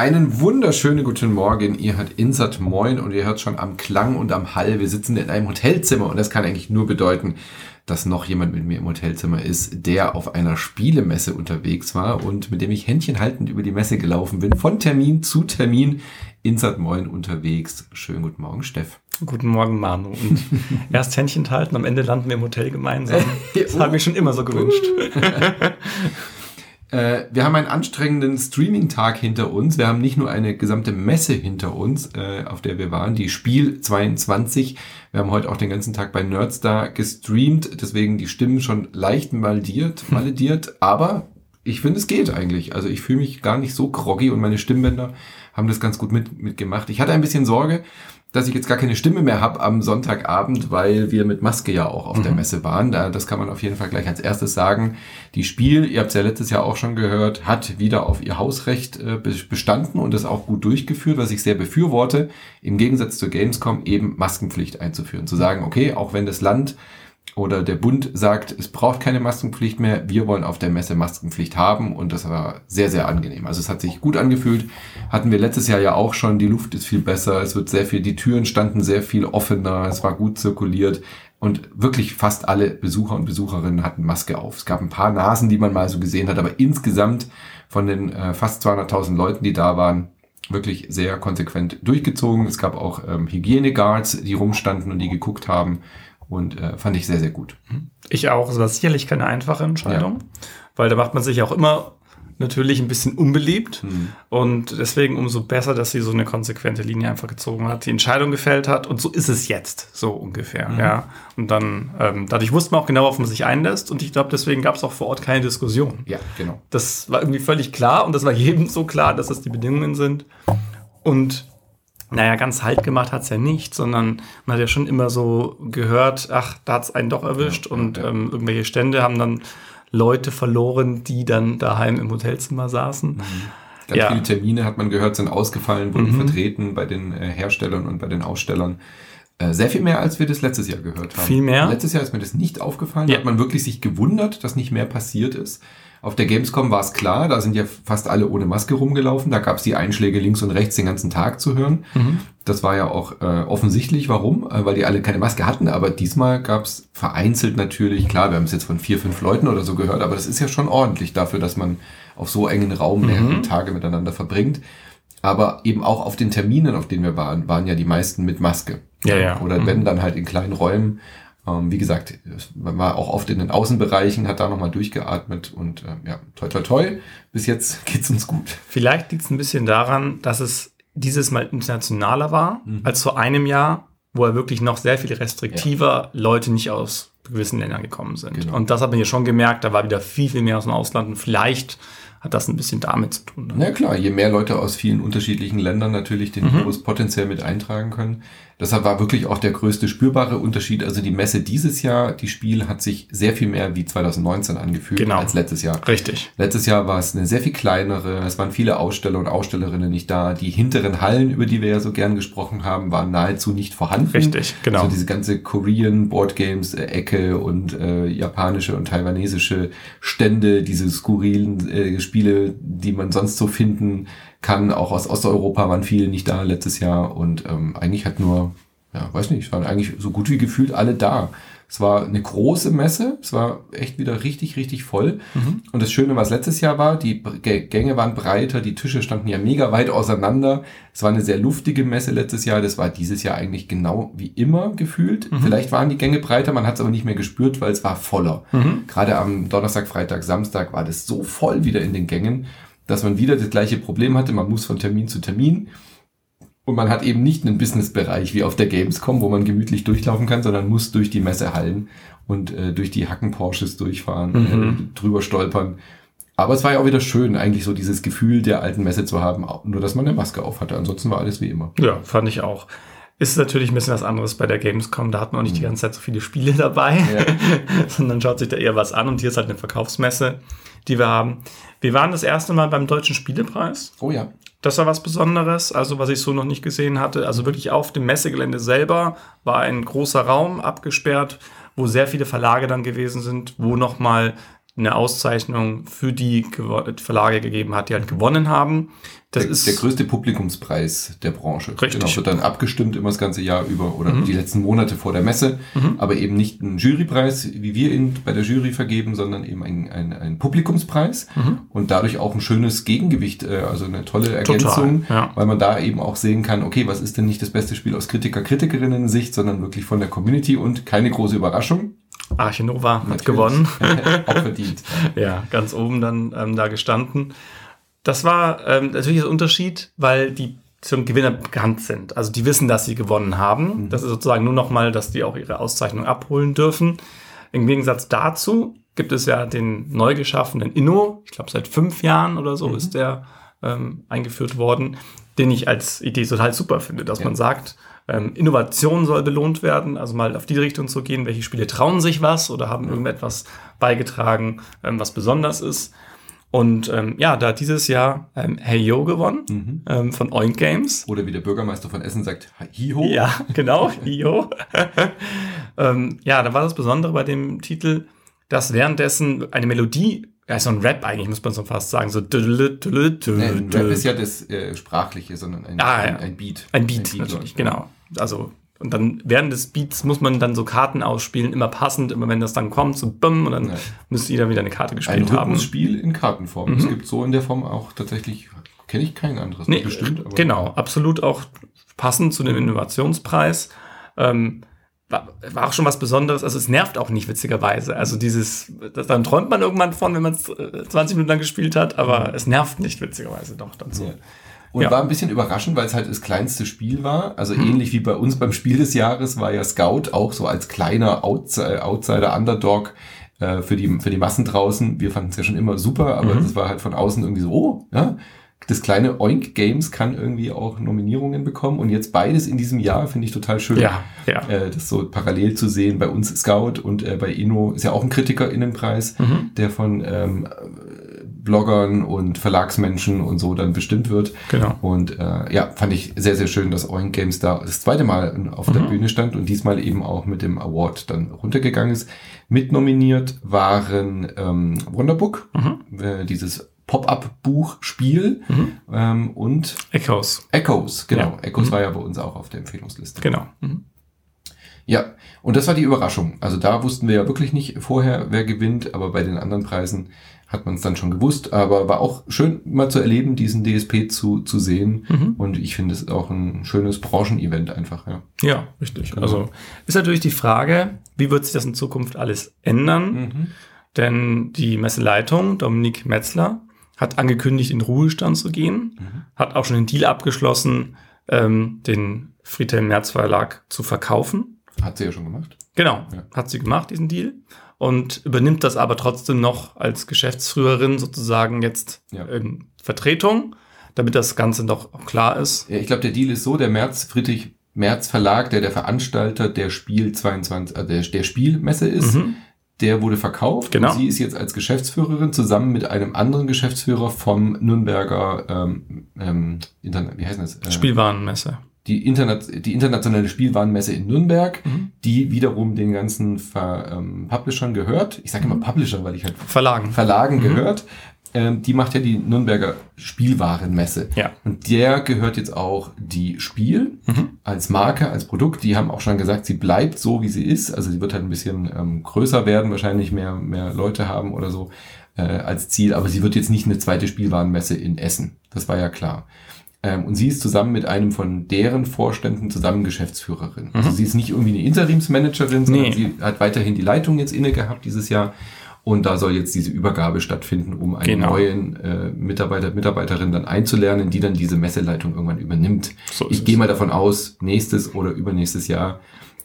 Einen wunderschönen guten Morgen. Ihr hört Insert Moin und ihr hört schon am Klang und am Hall. Wir sitzen in einem Hotelzimmer und das kann eigentlich nur bedeuten, dass noch jemand mit mir im Hotelzimmer ist, der auf einer Spielemesse unterwegs war und mit dem ich händchenhaltend über die Messe gelaufen bin. Von Termin zu Termin. Insert Moin unterwegs. Schönen guten Morgen, Steff. Guten Morgen, Manu. Und erst Händchen halten, am Ende landen wir im Hotel gemeinsam. Das habe ich schon immer so gewünscht. Äh, wir haben einen anstrengenden Streaming-Tag hinter uns. Wir haben nicht nur eine gesamte Messe hinter uns, äh, auf der wir waren, die Spiel 22. Wir haben heute auch den ganzen Tag bei Nerdstar gestreamt, deswegen die Stimmen schon leicht maldiert, malediert, aber ich finde, es geht eigentlich. Also ich fühle mich gar nicht so groggy und meine Stimmbänder haben das ganz gut mit, mitgemacht. Ich hatte ein bisschen Sorge, dass ich jetzt gar keine Stimme mehr habe am Sonntagabend, weil wir mit Maske ja auch auf mhm. der Messe waren. Das kann man auf jeden Fall gleich als erstes sagen. Die Spiel, ihr habt es ja letztes Jahr auch schon gehört, hat wieder auf ihr Hausrecht äh, bestanden und das auch gut durchgeführt, was ich sehr befürworte, im Gegensatz zur Gamescom eben Maskenpflicht einzuführen. Zu sagen, okay, auch wenn das Land oder der Bund sagt, es braucht keine Maskenpflicht mehr, wir wollen auf der Messe Maskenpflicht haben. Und das war sehr, sehr angenehm. Also es hat sich gut angefühlt, hatten wir letztes Jahr ja auch schon, die Luft ist viel besser, es wird sehr viel, die Türen standen sehr viel offener, es war gut zirkuliert. Und wirklich fast alle Besucher und Besucherinnen hatten Maske auf. Es gab ein paar Nasen, die man mal so gesehen hat, aber insgesamt von den äh, fast 200.000 Leuten, die da waren, wirklich sehr konsequent durchgezogen. Es gab auch ähm, Hygieneguards, die rumstanden und die geguckt haben und äh, fand ich sehr, sehr gut. Ich auch. Es war sicherlich keine einfache Entscheidung, ja. weil da macht man sich auch immer natürlich ein bisschen unbeliebt mhm. und deswegen umso besser, dass sie so eine konsequente Linie einfach gezogen hat, die Entscheidung gefällt hat und so ist es jetzt, so ungefähr, mhm. ja. Und dann, ähm, dadurch wusste man auch genau, auf man sich einlässt und ich glaube, deswegen gab es auch vor Ort keine Diskussion. Ja, genau. Das war irgendwie völlig klar und das war jedem so klar, dass das die Bedingungen sind und naja, ganz halt gemacht hat's ja nicht, sondern man hat ja schon immer so gehört, ach, da hat's einen doch erwischt ja, und ja. Ähm, irgendwelche Stände haben dann Leute verloren, die dann daheim im Hotelzimmer saßen. Mhm. Ganz ja. viele Termine hat man gehört, sind ausgefallen, wurden mhm. vertreten bei den äh, Herstellern und bei den Ausstellern. Äh, sehr viel mehr, als wir das letztes Jahr gehört haben. Viel mehr? Letztes Jahr ist mir das nicht aufgefallen. Ja. Da hat man wirklich sich gewundert, dass nicht mehr passiert ist. Auf der Gamescom war es klar, da sind ja fast alle ohne Maske rumgelaufen. Da gab es die Einschläge links und rechts den ganzen Tag zu hören. Mhm. Das war ja auch äh, offensichtlich, warum, äh, weil die alle keine Maske hatten. Aber diesmal gab es vereinzelt natürlich, klar, wir haben es jetzt von vier, fünf Leuten oder so gehört, aber das ist ja schon ordentlich dafür, dass man auf so engen Raum mehrere mhm. Tage miteinander verbringt. Aber eben auch auf den Terminen, auf denen wir waren, waren ja die meisten mit Maske. Ja, ja. Oder mhm. wenn dann halt in kleinen Räumen wie gesagt, man war auch oft in den Außenbereichen, hat da nochmal durchgeatmet und äh, ja, toi toi toi, bis jetzt geht's uns gut. Vielleicht liegt es ein bisschen daran, dass es dieses Mal internationaler war mhm. als vor einem Jahr, wo er wirklich noch sehr viel restriktiver ja. Leute nicht aus gewissen Ländern gekommen sind. Genau. Und das hat man ja schon gemerkt, da war wieder viel, viel mehr aus dem Ausland und vielleicht hat das ein bisschen damit zu tun. Ne? Na klar, je mehr Leute aus vielen unterschiedlichen Ländern natürlich den mhm. Virus potenziell mit eintragen können, Deshalb war wirklich auch der größte spürbare Unterschied. Also die Messe dieses Jahr, die Spiel hat sich sehr viel mehr wie 2019 angefühlt genau. als letztes Jahr. Richtig. Letztes Jahr war es eine sehr viel kleinere. Es waren viele Aussteller und Ausstellerinnen nicht da. Die hinteren Hallen, über die wir ja so gern gesprochen haben, waren nahezu nicht vorhanden. Richtig, genau. Also diese ganze Korean Board Games äh, Ecke und äh, japanische und taiwanesische Stände, diese skurrilen äh, Spiele, die man sonst so finden kann. Auch aus Osteuropa waren viele nicht da letztes Jahr und ähm, eigentlich hat nur, ja, weiß nicht, waren eigentlich so gut wie gefühlt alle da. Es war eine große Messe, es war echt wieder richtig, richtig voll. Mhm. Und das Schöne, was letztes Jahr war, die Gänge waren breiter, die Tische standen ja mega weit auseinander. Es war eine sehr luftige Messe letztes Jahr, das war dieses Jahr eigentlich genau wie immer gefühlt. Mhm. Vielleicht waren die Gänge breiter, man hat es aber nicht mehr gespürt, weil es war voller. Mhm. Gerade am Donnerstag, Freitag, Samstag war das so voll wieder in den Gängen dass man wieder das gleiche Problem hatte. Man muss von Termin zu Termin. Und man hat eben nicht einen Businessbereich wie auf der Gamescom, wo man gemütlich durchlaufen kann, sondern muss durch die Messehallen und äh, durch die Hacken Porsches durchfahren, mhm. äh, drüber stolpern. Aber es war ja auch wieder schön, eigentlich so dieses Gefühl der alten Messe zu haben, nur dass man eine Maske auf hatte. Ansonsten war alles wie immer. Ja, fand ich auch. Ist natürlich ein bisschen was anderes bei der Gamescom. Da hat man auch nicht die mhm. ganze Zeit so viele Spiele dabei, ja. sondern schaut sich da eher was an. Und hier ist halt eine Verkaufsmesse, die wir haben. Wir waren das erste Mal beim Deutschen Spielepreis. Oh ja. Das war was Besonderes, also was ich so noch nicht gesehen hatte. Also wirklich auf dem Messegelände selber war ein großer Raum abgesperrt, wo sehr viele Verlage dann gewesen sind, wo nochmal eine Auszeichnung für die Verlage gegeben hat, die halt gewonnen haben. Das der, ist der größte Publikumspreis der Branche. Richtig. Genau, wird dann abgestimmt immer das ganze Jahr über oder mhm. die letzten Monate vor der Messe, mhm. aber eben nicht ein Jurypreis, wie wir ihn bei der Jury vergeben, sondern eben ein, ein, ein Publikumspreis mhm. und dadurch auch ein schönes Gegengewicht, äh, also eine tolle Ergänzung, Total, ja. weil man da eben auch sehen kann, okay, was ist denn nicht das beste Spiel aus Kritiker-Kritikerinnen-Sicht, sondern wirklich von der Community und keine große Überraschung. Arche Nova hat gewonnen. auch verdient. ja, ganz oben dann ähm, da gestanden. Das war ähm, natürlich ein Unterschied, weil die zum Gewinner bekannt sind. Also die wissen, dass sie gewonnen haben. Mhm. Das ist sozusagen nur nochmal, dass die auch ihre Auszeichnung abholen dürfen. Im Gegensatz dazu gibt es ja den neu geschaffenen Inno. Ich glaube, seit fünf Jahren oder so mhm. ist der ähm, eingeführt worden, den ich als Idee total super finde, dass ja. man sagt, ähm, Innovation soll belohnt werden, also mal auf die Richtung zu gehen, welche Spiele trauen sich was oder haben irgendetwas beigetragen, ähm, was besonders ist. Und ähm, ja, da hat dieses Jahr ähm, Hey Yo gewonnen mhm. ähm, von Oink Games. Oder wie der Bürgermeister von Essen sagt, Hiho. Ja, genau, Hiho. ähm, ja, da war das Besondere bei dem Titel, dass währenddessen eine Melodie, ja, so ein Rap eigentlich, muss man so fast sagen, so dülü, nee, Rap ist ja das äh, Sprachliche, sondern ein, ah, ein, ein, Beat. Ein Beat, ein Beat natürlich, genau. Also und dann während des Beats muss man dann so Karten ausspielen, immer passend, immer wenn das dann kommt, so bumm, und dann ja. müsste jeder wieder eine Karte gespielt ein haben. Ein Spiel in Kartenform. Es mhm. gibt so in der Form auch tatsächlich, kenne ich kein anderes. Nee, bestimmt. Aber genau, absolut auch passend zu dem Innovationspreis. Ähm, war, war auch schon was Besonderes. Also es nervt auch nicht, witzigerweise. Also dieses, das, dann träumt man irgendwann von, wenn man es 20 Minuten lang gespielt hat, aber mhm. es nervt nicht, witzigerweise doch so. Ja. Und ja. war ein bisschen überraschend, weil es halt das kleinste Spiel war. Also mhm. ähnlich wie bei uns beim Spiel des Jahres war ja Scout auch so als kleiner Outsider, Underdog äh, für, die, für die Massen draußen. Wir fanden es ja schon immer super, aber mhm. das war halt von außen irgendwie so, oh, ja, das kleine Oink Games kann irgendwie auch Nominierungen bekommen und jetzt beides in diesem Jahr finde ich total schön. Ja, ja. Äh, das so parallel zu sehen. Bei uns Scout und äh, bei Inno ist ja auch ein KritikerInnenpreis, mhm. der von ähm, Bloggern und Verlagsmenschen und so dann bestimmt wird. Genau. Und äh, ja, fand ich sehr, sehr schön, dass Oink Games da das zweite Mal auf mhm. der Bühne stand und diesmal eben auch mit dem Award dann runtergegangen ist. Mitnominiert waren ähm, Wonderbook, mhm. äh, dieses Pop-up-Buch-Spiel mhm. ähm, und Echoes. Echoes, genau. Ja. Echoes mhm. war ja bei uns auch auf der Empfehlungsliste. Genau. Ja, und das war die Überraschung. Also da wussten wir ja wirklich nicht vorher, wer gewinnt, aber bei den anderen Preisen hat man es dann schon gewusst. Aber war auch schön mal zu erleben, diesen DSP zu, zu sehen. Mhm. Und ich finde es auch ein schönes Branchenevent einfach. Ja, ja richtig. Genau. Also ist natürlich die Frage, wie wird sich das in Zukunft alles ändern? Mhm. Denn die Messeleitung, Dominik Metzler, hat angekündigt, in Ruhestand zu gehen, mhm. hat auch schon den Deal abgeschlossen, ähm, den Friedhelm Merz Verlag zu verkaufen. Hat sie ja schon gemacht. Genau, ja. hat sie gemacht, diesen Deal. Und übernimmt das aber trotzdem noch als Geschäftsführerin sozusagen jetzt ja. in Vertretung, damit das Ganze noch klar ist. Ja, ich glaube, der Deal ist so, der Merz, Friedrich Merz Verlag, der der Veranstalter der Spiel 22, äh, der, der Spielmesse ist, mhm der wurde verkauft. Genau. Und sie ist jetzt als Geschäftsführerin zusammen mit einem anderen Geschäftsführer vom Nürnberger ähm, ähm, Internet, wie heißt das? Äh, Spielwarenmesse. Die, Internet, die internationale Spielwarenmesse in Nürnberg, mhm. die wiederum den ganzen Ver, ähm, Publishern gehört. Ich sage immer mhm. Publisher, weil ich halt Verlagen, Verlagen mhm. gehört ähm, die macht ja die Nürnberger Spielwarenmesse. Ja. Und der gehört jetzt auch die Spiel mhm. als Marke, als Produkt. Die haben auch schon gesagt, sie bleibt so, wie sie ist. Also sie wird halt ein bisschen ähm, größer werden, wahrscheinlich mehr, mehr Leute haben oder so äh, als Ziel. Aber sie wird jetzt nicht eine zweite Spielwarenmesse in Essen. Das war ja klar. Ähm, und sie ist zusammen mit einem von deren Vorständen zusammen Geschäftsführerin. Also mhm. Also sie ist nicht irgendwie eine Interimsmanagerin, sondern nee. sie hat weiterhin die Leitung jetzt inne gehabt dieses Jahr und da soll jetzt diese Übergabe stattfinden, um einen genau. neuen äh, Mitarbeiter, Mitarbeiterin dann einzulernen, die dann diese Messeleitung irgendwann übernimmt. So ich gehe mal davon aus, nächstes oder übernächstes Jahr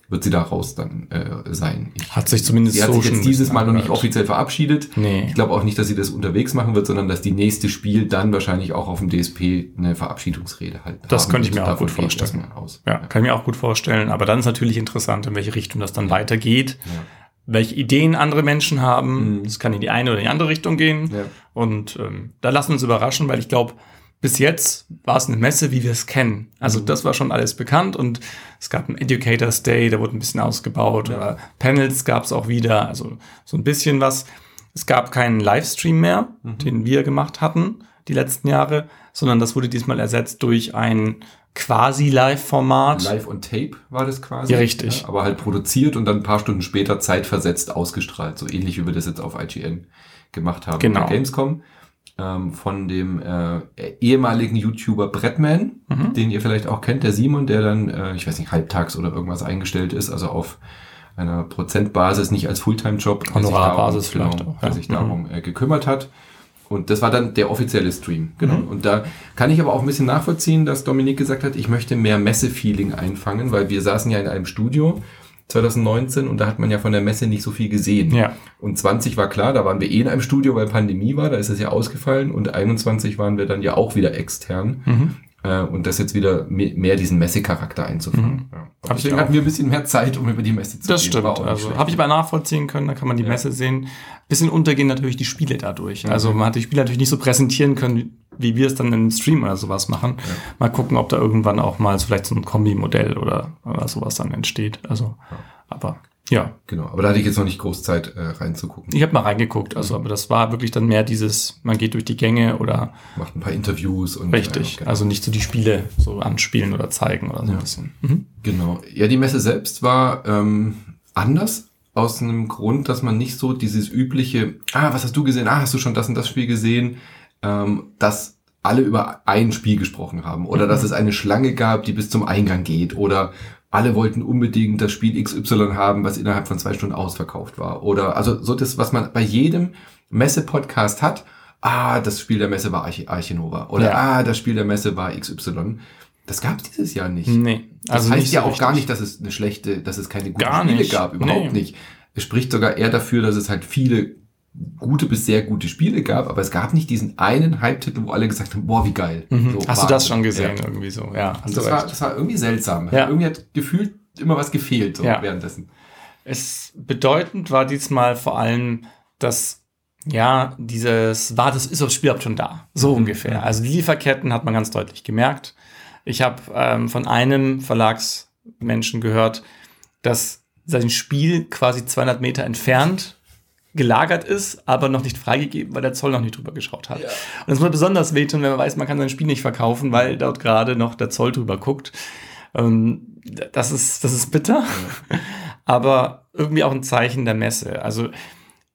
wird sie da raus dann äh, sein. Ich, hat sich zumindest sie hat sich jetzt dieses Mal noch nicht offiziell verabschiedet. Nee. Ich glaube auch nicht, dass sie das unterwegs machen wird, sondern dass die nächste Spiel dann wahrscheinlich auch auf dem DSP eine Verabschiedungsrede halt. Das könnte ich mir auch gut vorstellen. Ja, kann ich mir auch gut vorstellen. Aber dann ist natürlich interessant, in welche Richtung das dann weitergeht. Ja welche Ideen andere Menschen haben. Es mhm. kann in die eine oder die andere Richtung gehen. Ja. Und ähm, da lassen wir uns überraschen, weil ich glaube, bis jetzt war es eine Messe, wie wir es kennen. Also mhm. das war schon alles bekannt und es gab einen Educators Day, der wurde ein bisschen ausgebaut. Ja. Oder Panels gab es auch wieder, also so ein bisschen was. es gab keinen Livestream mehr, mhm. den wir gemacht hatten die letzten Jahre, sondern das wurde diesmal ersetzt durch ein quasi Live-Format. Live on Tape war das quasi. Ja, richtig. Ja, aber halt produziert und dann ein paar Stunden später zeitversetzt ausgestrahlt. So ähnlich wie wir das jetzt auf IGN gemacht haben. Genau. Gamescom. Ähm, von dem äh, ehemaligen YouTuber Brettman, mhm. den ihr vielleicht auch kennt, der Simon, der dann, äh, ich weiß nicht, halbtags oder irgendwas eingestellt ist, also auf einer Prozentbasis, nicht als Fulltime-Job, Honorarbasis genau, vielleicht auch, ja. der sich darum mhm. äh, gekümmert hat. Und das war dann der offizielle Stream. Genau. Mhm. Und da kann ich aber auch ein bisschen nachvollziehen, dass Dominik gesagt hat, ich möchte mehr Messe-Feeling einfangen, weil wir saßen ja in einem Studio 2019 und da hat man ja von der Messe nicht so viel gesehen. Ja. Und 20 war klar, da waren wir eh in einem Studio, weil Pandemie war, da ist es ja ausgefallen und 21 waren wir dann ja auch wieder extern. Mhm. Äh, und das jetzt wieder mehr diesen Messecharakter einzufangen. Mhm. Ja. Deswegen hatten wir ein bisschen mehr Zeit, um über die Messe zu das gehen. Das stimmt. Also habe ich aber nachvollziehen können, da kann man die ja. Messe sehen. Bisschen untergehen natürlich die Spiele dadurch. Also man hat die Spiele natürlich nicht so präsentieren können, wie wir es dann im Stream oder sowas machen. Ja. Mal gucken, ob da irgendwann auch mal so vielleicht so ein Kombi-Modell oder, oder sowas dann entsteht. Also, aber ja. Genau, aber da hatte ich jetzt noch nicht groß Zeit äh, reinzugucken. Ich habe mal reingeguckt, also aber das war wirklich dann mehr dieses, man geht durch die Gänge oder macht ein paar Interviews und richtig, ja, genau. also nicht so die Spiele so anspielen oder zeigen oder so ja. ein bisschen. Mhm. Genau. Ja, die Messe selbst war ähm, anders aus einem Grund, dass man nicht so dieses übliche, ah, was hast du gesehen? Ah, hast du schon das und das Spiel gesehen? Ähm, dass alle über ein Spiel gesprochen haben oder mhm. dass es eine Schlange gab, die bis zum Eingang geht oder alle wollten unbedingt das Spiel XY haben, was innerhalb von zwei Stunden ausverkauft war. Oder also so das, was man bei jedem Messe-Podcast hat. Ah, das Spiel der Messe war Arch Archinova. Oder ja. ah, das Spiel der Messe war XY. Das gab es dieses Jahr nicht. Nee. Also das heißt ja so auch richtig. gar nicht, dass es eine schlechte, dass es keine guten Spiele nicht. gab. Überhaupt nee. nicht. Es spricht sogar eher dafür, dass es halt viele gute bis sehr gute Spiele gab, aber es gab nicht diesen einen Hype-Titel, wo alle gesagt haben, boah, wie geil. Mhm. So, Hast du das schon gesehen, ja. irgendwie so? Ja, hast das, war, das war irgendwie seltsam. Ja. Irgendwie hat gefühlt immer was gefehlt so ja. währenddessen. Es bedeutend war diesmal vor allem, dass ja, dieses war, das ist das Spiel schon da. So mhm. ungefähr. Also die Lieferketten hat man ganz deutlich gemerkt. Ich habe ähm, von einem Verlagsmenschen gehört, dass sein Spiel quasi 200 Meter entfernt gelagert ist, aber noch nicht freigegeben, weil der Zoll noch nicht drüber geschaut hat. Ja. Und das muss besonders wehtun, wenn man weiß, man kann sein Spiel nicht verkaufen, weil dort gerade noch der Zoll drüber guckt. Ähm, das ist, das ist bitter, ja. aber irgendwie auch ein Zeichen der Messe. Also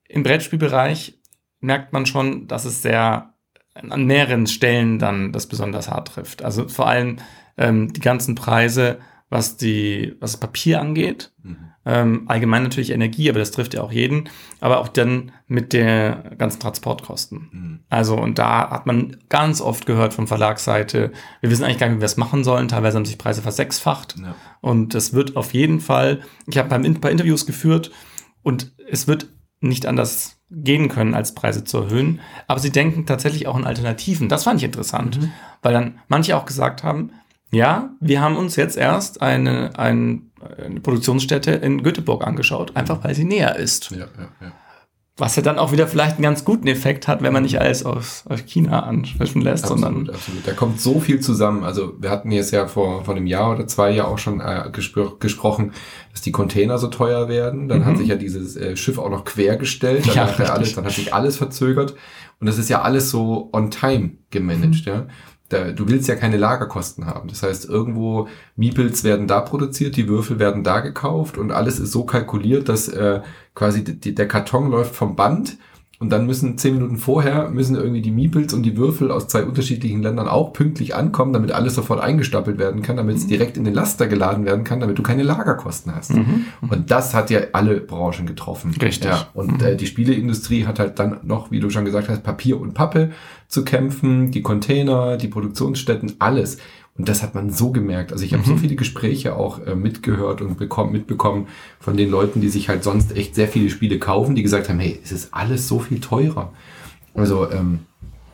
im Brettspielbereich merkt man schon, dass es sehr an mehreren Stellen dann das besonders hart trifft. Also vor allem ähm, die ganzen Preise, was die, was das Papier angeht. Mhm ähm, allgemein natürlich Energie, aber das trifft ja auch jeden. Aber auch dann mit der ganzen Transportkosten. Mhm. Also, und da hat man ganz oft gehört von Verlagsseite, wir wissen eigentlich gar nicht, wie wir es machen sollen. Teilweise haben sich Preise versechsfacht. Ja. Und es wird auf jeden Fall, ich habe ein paar Interviews geführt und es wird nicht anders gehen können, als Preise zu erhöhen. Aber sie denken tatsächlich auch in Alternativen. Das fand ich interessant, mhm. weil dann manche auch gesagt haben, ja, wir haben uns jetzt erst eine, eine, eine Produktionsstätte in Göteborg angeschaut, einfach weil sie näher ist. Ja, ja, ja. Was ja dann auch wieder vielleicht einen ganz guten Effekt hat, wenn man nicht alles aus, aus China ansprechen lässt, absolut, sondern. Absolut. Da kommt so viel zusammen. Also wir hatten jetzt ja vor, vor einem Jahr oder zwei Jahren auch schon äh, gespr gesprochen, dass die Container so teuer werden. Dann mhm. hat sich ja dieses äh, Schiff auch noch quergestellt. Dann, ja, alles, dann hat sich alles verzögert. Und das ist ja alles so on time gemanagt, mhm. ja da, du willst ja keine Lagerkosten haben. Das heißt, irgendwo Miepels werden da produziert, die Würfel werden da gekauft und alles ist so kalkuliert, dass äh, quasi die, der Karton läuft vom Band und dann müssen zehn Minuten vorher müssen irgendwie die Miepels und die Würfel aus zwei unterschiedlichen Ländern auch pünktlich ankommen, damit alles sofort eingestapelt werden kann, damit es mhm. direkt in den Laster geladen werden kann, damit du keine Lagerkosten hast. Mhm. mhm. Und das hat ja alle Branchen getroffen. Richtig. Ja, und mhm. äh, die Spieleindustrie hat halt dann noch, wie du schon gesagt hast, Papier und Pappe zu kämpfen, die Container, die Produktionsstätten, alles. Und das hat man so gemerkt. Also ich habe mhm. so viele Gespräche auch äh, mitgehört und bekommen, mitbekommen von den Leuten, die sich halt sonst echt sehr viele Spiele kaufen, die gesagt haben, hey, es ist alles so viel teurer. Also ähm,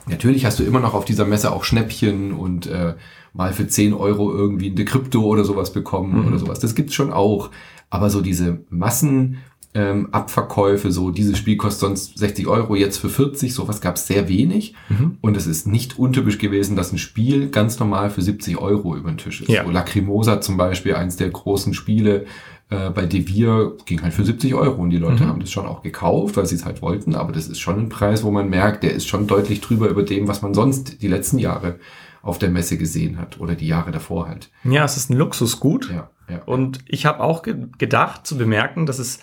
natürlich hast du immer noch auf dieser Messe auch Schnäppchen und äh, mal für 10 Euro irgendwie eine Krypto oder sowas bekommen mhm. oder sowas. Das gibt's schon auch. Aber so diese Massen ähm, Abverkäufe, so dieses Spiel kostet sonst 60 Euro, jetzt für 40, sowas gab es sehr wenig. Mhm. Und es ist nicht untypisch gewesen, dass ein Spiel ganz normal für 70 Euro über den Tisch ist. Ja. So Lacrimosa zum Beispiel, eins der großen Spiele, äh, bei Devir ging halt für 70 Euro und die Leute mhm. haben das schon auch gekauft, weil sie es halt wollten, aber das ist schon ein Preis, wo man merkt, der ist schon deutlich drüber über dem, was man sonst die letzten Jahre auf der Messe gesehen hat oder die Jahre davor halt. Ja, es ist ein Luxusgut. Ja, ja. Und ich habe auch ge gedacht zu bemerken, dass es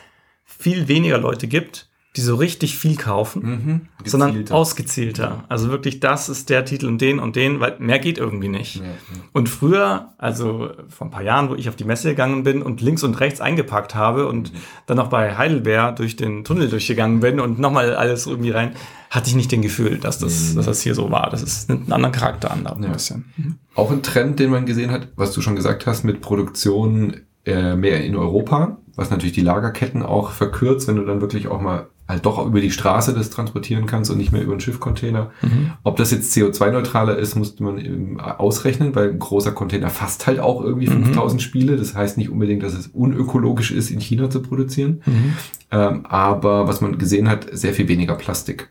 viel weniger Leute gibt, die so richtig viel kaufen, mhm, sondern ausgezielter. Also wirklich, das ist der Titel und den und den, weil mehr geht irgendwie nicht. Ja, ja. Und früher, also vor ein paar Jahren, wo ich auf die Messe gegangen bin und links und rechts eingepackt habe und mhm. dann noch bei Heidelberg durch den Tunnel durchgegangen bin und nochmal alles irgendwie rein, hatte ich nicht den Gefühl, dass das, mhm. dass das hier so war. Das ist einen anderen Charakter an, ein bisschen. Auch ein Trend, den man gesehen hat, was du schon gesagt hast, mit Produktion äh, mehr in Europa, was natürlich die Lagerketten auch verkürzt, wenn du dann wirklich auch mal halt doch über die Straße das transportieren kannst und nicht mehr über einen Schiffcontainer. Mhm. Ob das jetzt CO2-neutraler ist, musste man eben ausrechnen, weil ein großer Container fasst halt auch irgendwie 5000 mhm. Spiele. Das heißt nicht unbedingt, dass es unökologisch ist, in China zu produzieren. Mhm. Ähm, aber was man gesehen hat, sehr viel weniger Plastik.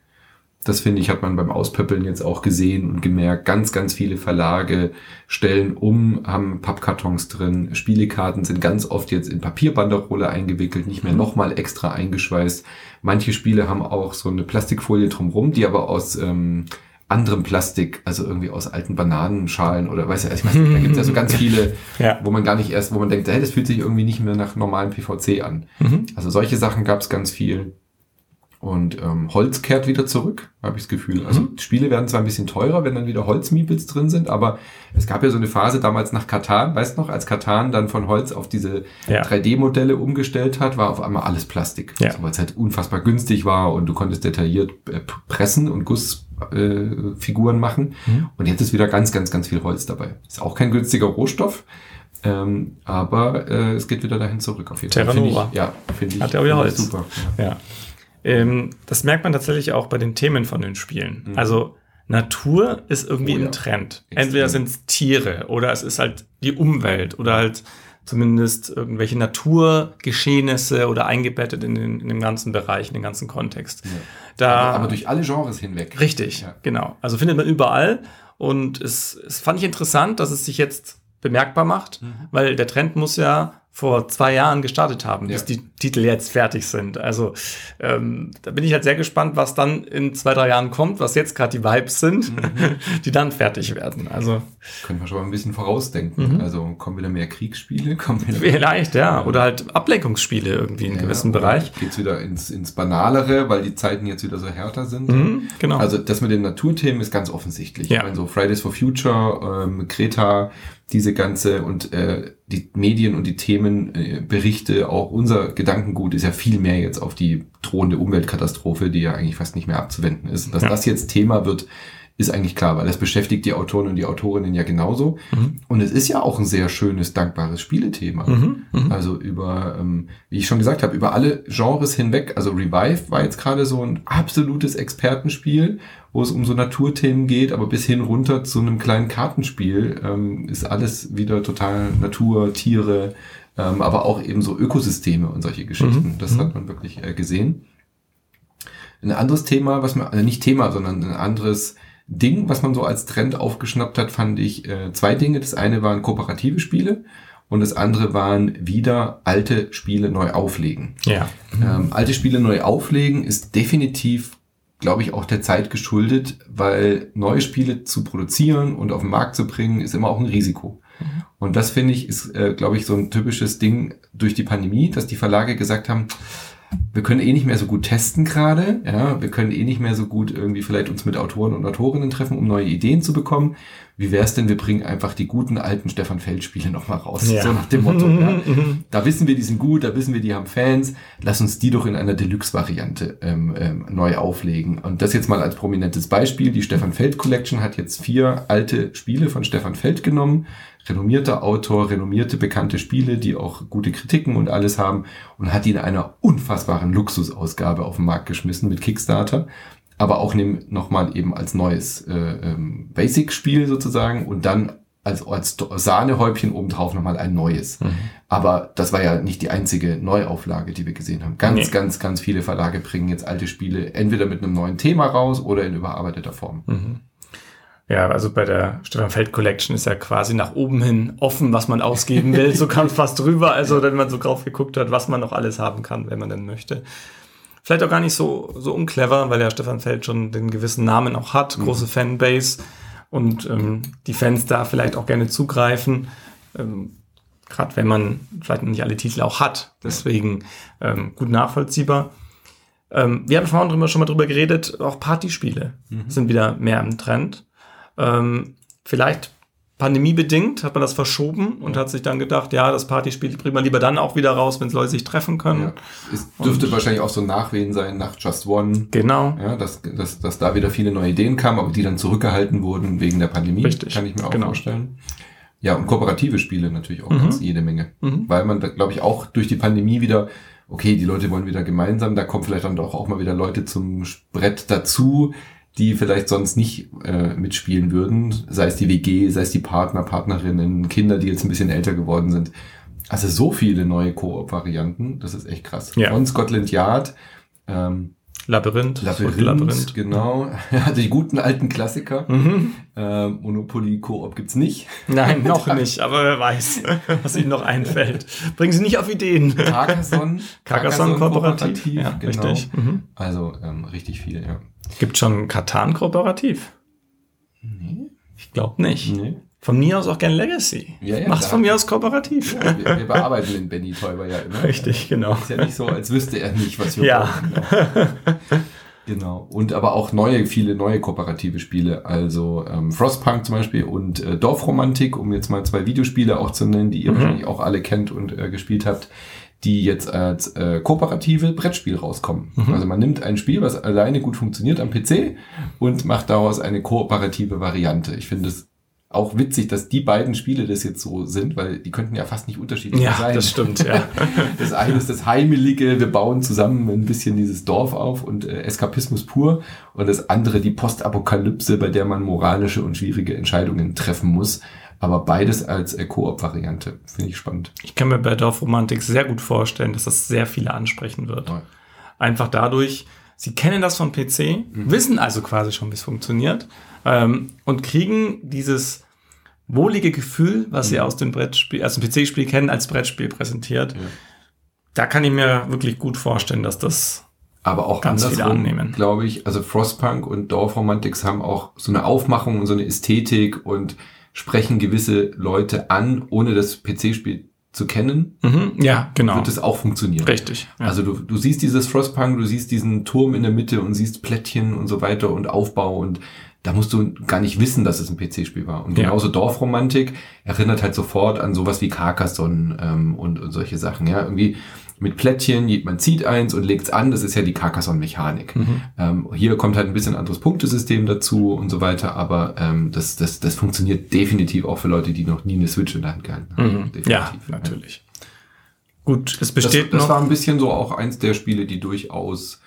Das finde ich, hat man beim Auspöppeln jetzt auch gesehen und gemerkt. Ganz, ganz viele Verlage stellen um, haben Pappkartons drin. Spielekarten sind ganz oft jetzt in Papierbanderole eingewickelt, nicht mehr nochmal extra eingeschweißt. Manche Spiele haben auch so eine Plastikfolie drumrum, die aber aus ähm, anderem Plastik, also irgendwie aus alten Bananenschalen oder weiß ja, ich weiß nicht, da gibt es ja so ganz viele, ja. wo man gar nicht erst, wo man denkt, hey, das fühlt sich irgendwie nicht mehr nach normalen PVC an. Mhm. Also solche Sachen gab es ganz viel. Und ähm, Holz kehrt wieder zurück, habe ich das Gefühl. Also mhm. Spiele werden zwar ein bisschen teurer, wenn dann wieder Holzmiepels drin sind, aber es gab ja so eine Phase damals nach Katan, weißt noch, als Katan dann von Holz auf diese ja. 3D-Modelle umgestellt hat, war auf einmal alles Plastik. Ja. Also, weil es halt unfassbar günstig war und du konntest detailliert äh, pressen und Gussfiguren äh, machen. Mhm. Und jetzt ist wieder ganz, ganz, ganz viel Holz dabei. Ist auch kein günstiger Rohstoff. Ähm, aber äh, es geht wieder dahin zurück auf jeden Fall. Terra Nova. ja, finde ich. Hat ja auch wieder Holz. Super. ja. ja. Ähm, das merkt man tatsächlich auch bei den Themen von den Spielen. Mhm. Also Natur ist irgendwie oh, ja. im Trend. Extrem. Entweder sind es Tiere oder es ist halt die Umwelt oder halt zumindest irgendwelche Naturgeschehnisse oder eingebettet in den, in den ganzen Bereich, in den ganzen Kontext. Ja. Da, aber, aber, durch alle Genres hinweg. Richtig, ja. genau. Also findet man überall. Und es, es fand ich interessant, dass es sich jetzt bemerkbar macht, mhm. weil der Trend muss ja vor zwei Jahren gestartet haben, ja. bis die Titel jetzt fertig sind. Also ähm, da bin ich halt sehr gespannt, was dann in zwei, drei Jahren kommt, was jetzt gerade die Vibes sind, mhm. die dann fertig werden. Also können wir schon mal ein bisschen vorausdenken. Mhm. Also kommen wieder mehr Kriegsspiele, kommen wieder vielleicht ja oder halt Ablenkungsspiele irgendwie in ja, gewissen Bereich. Geht's wieder ins ins banalere, weil die Zeiten jetzt wieder so härter sind. Mhm, genau. Also das mit den Naturthemen ist ganz offensichtlich. Ja. Ich meine, so Fridays for Future, ähm, Greta diese ganze und äh, die Medien und die Themenberichte, äh, auch unser Gedankengut ist ja viel mehr jetzt auf die drohende Umweltkatastrophe, die ja eigentlich fast nicht mehr abzuwenden ist. Dass ja. das jetzt Thema wird, ist eigentlich klar, weil das beschäftigt die Autoren und die Autorinnen ja genauso. Mhm. Und es ist ja auch ein sehr schönes, dankbares Spielethema. Mhm. Mhm. Also über, ähm, wie ich schon gesagt habe, über alle Genres hinweg. Also Revive war jetzt gerade so ein absolutes Expertenspiel, wo es um so Naturthemen geht, aber bis hin runter zu einem kleinen Kartenspiel ähm, ist alles wieder total Natur, Tiere, ähm, aber auch eben so Ökosysteme und solche Geschichten. Mhm. Das hat mhm. man wirklich äh, gesehen. Ein anderes Thema, was man, also nicht Thema, sondern ein anderes Ding, was man so als Trend aufgeschnappt hat, fand ich äh, zwei Dinge. Das eine waren kooperative Spiele und das andere waren wieder alte Spiele neu auflegen. Ja. Ähm, alte Spiele neu auflegen ist definitiv, glaube ich, auch der Zeit geschuldet, weil neue Spiele zu produzieren und auf den Markt zu bringen, ist immer auch ein Risiko. Mhm. Und das finde ich, ist, äh, glaube ich, so ein typisches Ding durch die Pandemie, dass die Verlage gesagt haben, wir können eh nicht mehr so gut testen gerade, ja, wir können eh nicht mehr so gut irgendwie vielleicht uns mit Autoren und Autorinnen treffen, um neue Ideen zu bekommen. Wie wäre es denn, wir bringen einfach die guten alten Stefan Feld Spiele nochmal raus, ja. so nach dem Motto. ja. Da wissen wir, die sind gut, da wissen wir, die haben Fans, lass uns die doch in einer Deluxe-Variante ähm, ähm, neu auflegen. Und das jetzt mal als prominentes Beispiel. Die Stefan Feld Collection hat jetzt vier alte Spiele von Stefan Feld genommen, renommierter Autor, renommierte, bekannte Spiele, die auch gute Kritiken und alles haben und hat in einer unfassbaren Luxusausgabe auf den Markt geschmissen mit Kickstarter, aber auch nochmal eben als neues äh, ähm, Basic-Spiel sozusagen und dann als, als Sahnehäubchen obendrauf nochmal ein neues. Mhm. Aber das war ja nicht die einzige Neuauflage, die wir gesehen haben. Ganz, nee. ganz, ganz viele Verlage bringen jetzt alte Spiele entweder mit einem neuen Thema raus oder in überarbeiteter Form. Mhm. Ja, also bei der Stefan Feld Collection ist ja quasi nach oben hin offen, was man ausgeben will. so kam fast drüber. Also wenn man so drauf geguckt hat, was man noch alles haben kann, wenn man denn möchte. Vielleicht auch gar nicht so, so unclever, weil ja Stefan Feld schon den gewissen Namen auch hat, mhm. große Fanbase und ähm, die Fans da vielleicht auch gerne zugreifen. Ähm, Gerade wenn man vielleicht nicht alle Titel auch hat. Deswegen ähm, gut nachvollziehbar. Ähm, wir haben vorhin schon mal drüber geredet, auch Partyspiele mhm. sind wieder mehr im Trend. Ähm, vielleicht pandemiebedingt hat man das verschoben und hat sich dann gedacht, ja, das Partyspiel bringt man lieber dann auch wieder raus, wenn Leute sich treffen können. Ja. Es dürfte und, wahrscheinlich auch so ein Nachwehen sein nach Just One. Genau. Ja, dass, dass, dass da wieder viele neue Ideen kamen, aber die dann zurückgehalten wurden wegen der Pandemie. Richtig. Kann ich mir auch genau. vorstellen. Ja, und kooperative Spiele natürlich auch mhm. ganz jede Menge. Mhm. Weil man, glaube ich, auch durch die Pandemie wieder, okay, die Leute wollen wieder gemeinsam, da kommen vielleicht dann doch auch mal wieder Leute zum Brett dazu, die vielleicht sonst nicht äh, mitspielen würden, sei es die WG, sei es die Partner, Partnerinnen, Kinder, die jetzt ein bisschen älter geworden sind. Also so viele neue Koop-Varianten, das ist echt krass. Ja. Von Scotland Yard, ähm, Labyrinth, Labyrinth, Labyrinth, genau. Ja, die guten alten Klassiker. Mhm. Äh, Monopoly Koop gibt's nicht. Nein, noch nicht, aber wer weiß, was Ihnen noch einfällt. Bringen Sie nicht auf Ideen. Carcassonne. Carcassonne, Carcassonne kooperativ. kooperativ. Ja, genau. richtig. Mhm. Also ähm, richtig viel, ja. Gibt schon Katan kooperativ? Nee. Ich glaube nicht. Nee. Von mir aus auch gern Legacy. Ja, ja, Mach's von mir aus kooperativ. Ja, wir, wir, bearbeiten den Benny Täuber ja immer. Richtig, genau. Ist ja nicht so, als wüsste er nicht, was wir ja. brauchen. Genau. Und aber auch neue, viele neue kooperative Spiele. Also ähm, Frostpunk zum Beispiel und äh, Dorfromantik, um jetzt mal zwei Videospiele auch zu nennen, die ihr mhm. wahrscheinlich auch alle kennt und äh, gespielt habt die jetzt als äh, kooperative Brettspiel rauskommen. Mhm. Also man nimmt ein Spiel, was alleine gut funktioniert am PC und macht daraus eine kooperative Variante. Ich finde es auch witzig, dass die beiden Spiele das jetzt so sind, weil die könnten ja fast nicht unterschiedlich ja, sein. Ja, das stimmt, ja. das eine ist das Heimelige, wir bauen zusammen ein bisschen dieses Dorf auf und äh, Eskapismus pur. Und das andere die Postapokalypse, bei der man moralische und schwierige Entscheidungen treffen muss. Aber beides als äh, Koop-Variante. Finde ich spannend. Ich kann mir bei Dorfromantik sehr gut vorstellen, dass das sehr viele ansprechen wird. Ja. Einfach dadurch, sie kennen das vom PC, mhm. wissen also quasi schon, wie es funktioniert ähm, und kriegen dieses wohlige Gefühl, was mhm. sie aus dem Brettspiel, aus dem PC-Spiel kennen, als Brettspiel präsentiert. Ja. Da kann ich mir wirklich gut vorstellen, dass das aber auch ganz viele annehmen. Glaube ich, also Frostpunk und Dorfromantics haben auch so eine Aufmachung und so eine Ästhetik und sprechen gewisse Leute an, ohne das PC-Spiel zu kennen. Mhm, ja, genau. Wird es auch funktionieren. Richtig. Ja. Also du, du siehst dieses Frostpunk, du siehst diesen Turm in der Mitte und siehst Plättchen und so weiter und Aufbau und da musst du gar nicht wissen, dass es ein PC-Spiel war. Und genauso ja. Dorfromantik erinnert halt sofort an sowas wie Carcassonne ähm, und, und solche Sachen. Ja, irgendwie mit Plättchen, man zieht eins und legt es an, das ist ja die Carcassonne-Mechanik. Mhm. Ähm, hier kommt halt ein bisschen anderes Punktesystem dazu und so weiter, aber ähm, das, das, das funktioniert definitiv auch für Leute, die noch nie eine Switch in der Hand gehalten haben. Mhm. Ja, natürlich. Gut, es besteht das, das war ein bisschen so auch eins der Spiele, die durchaus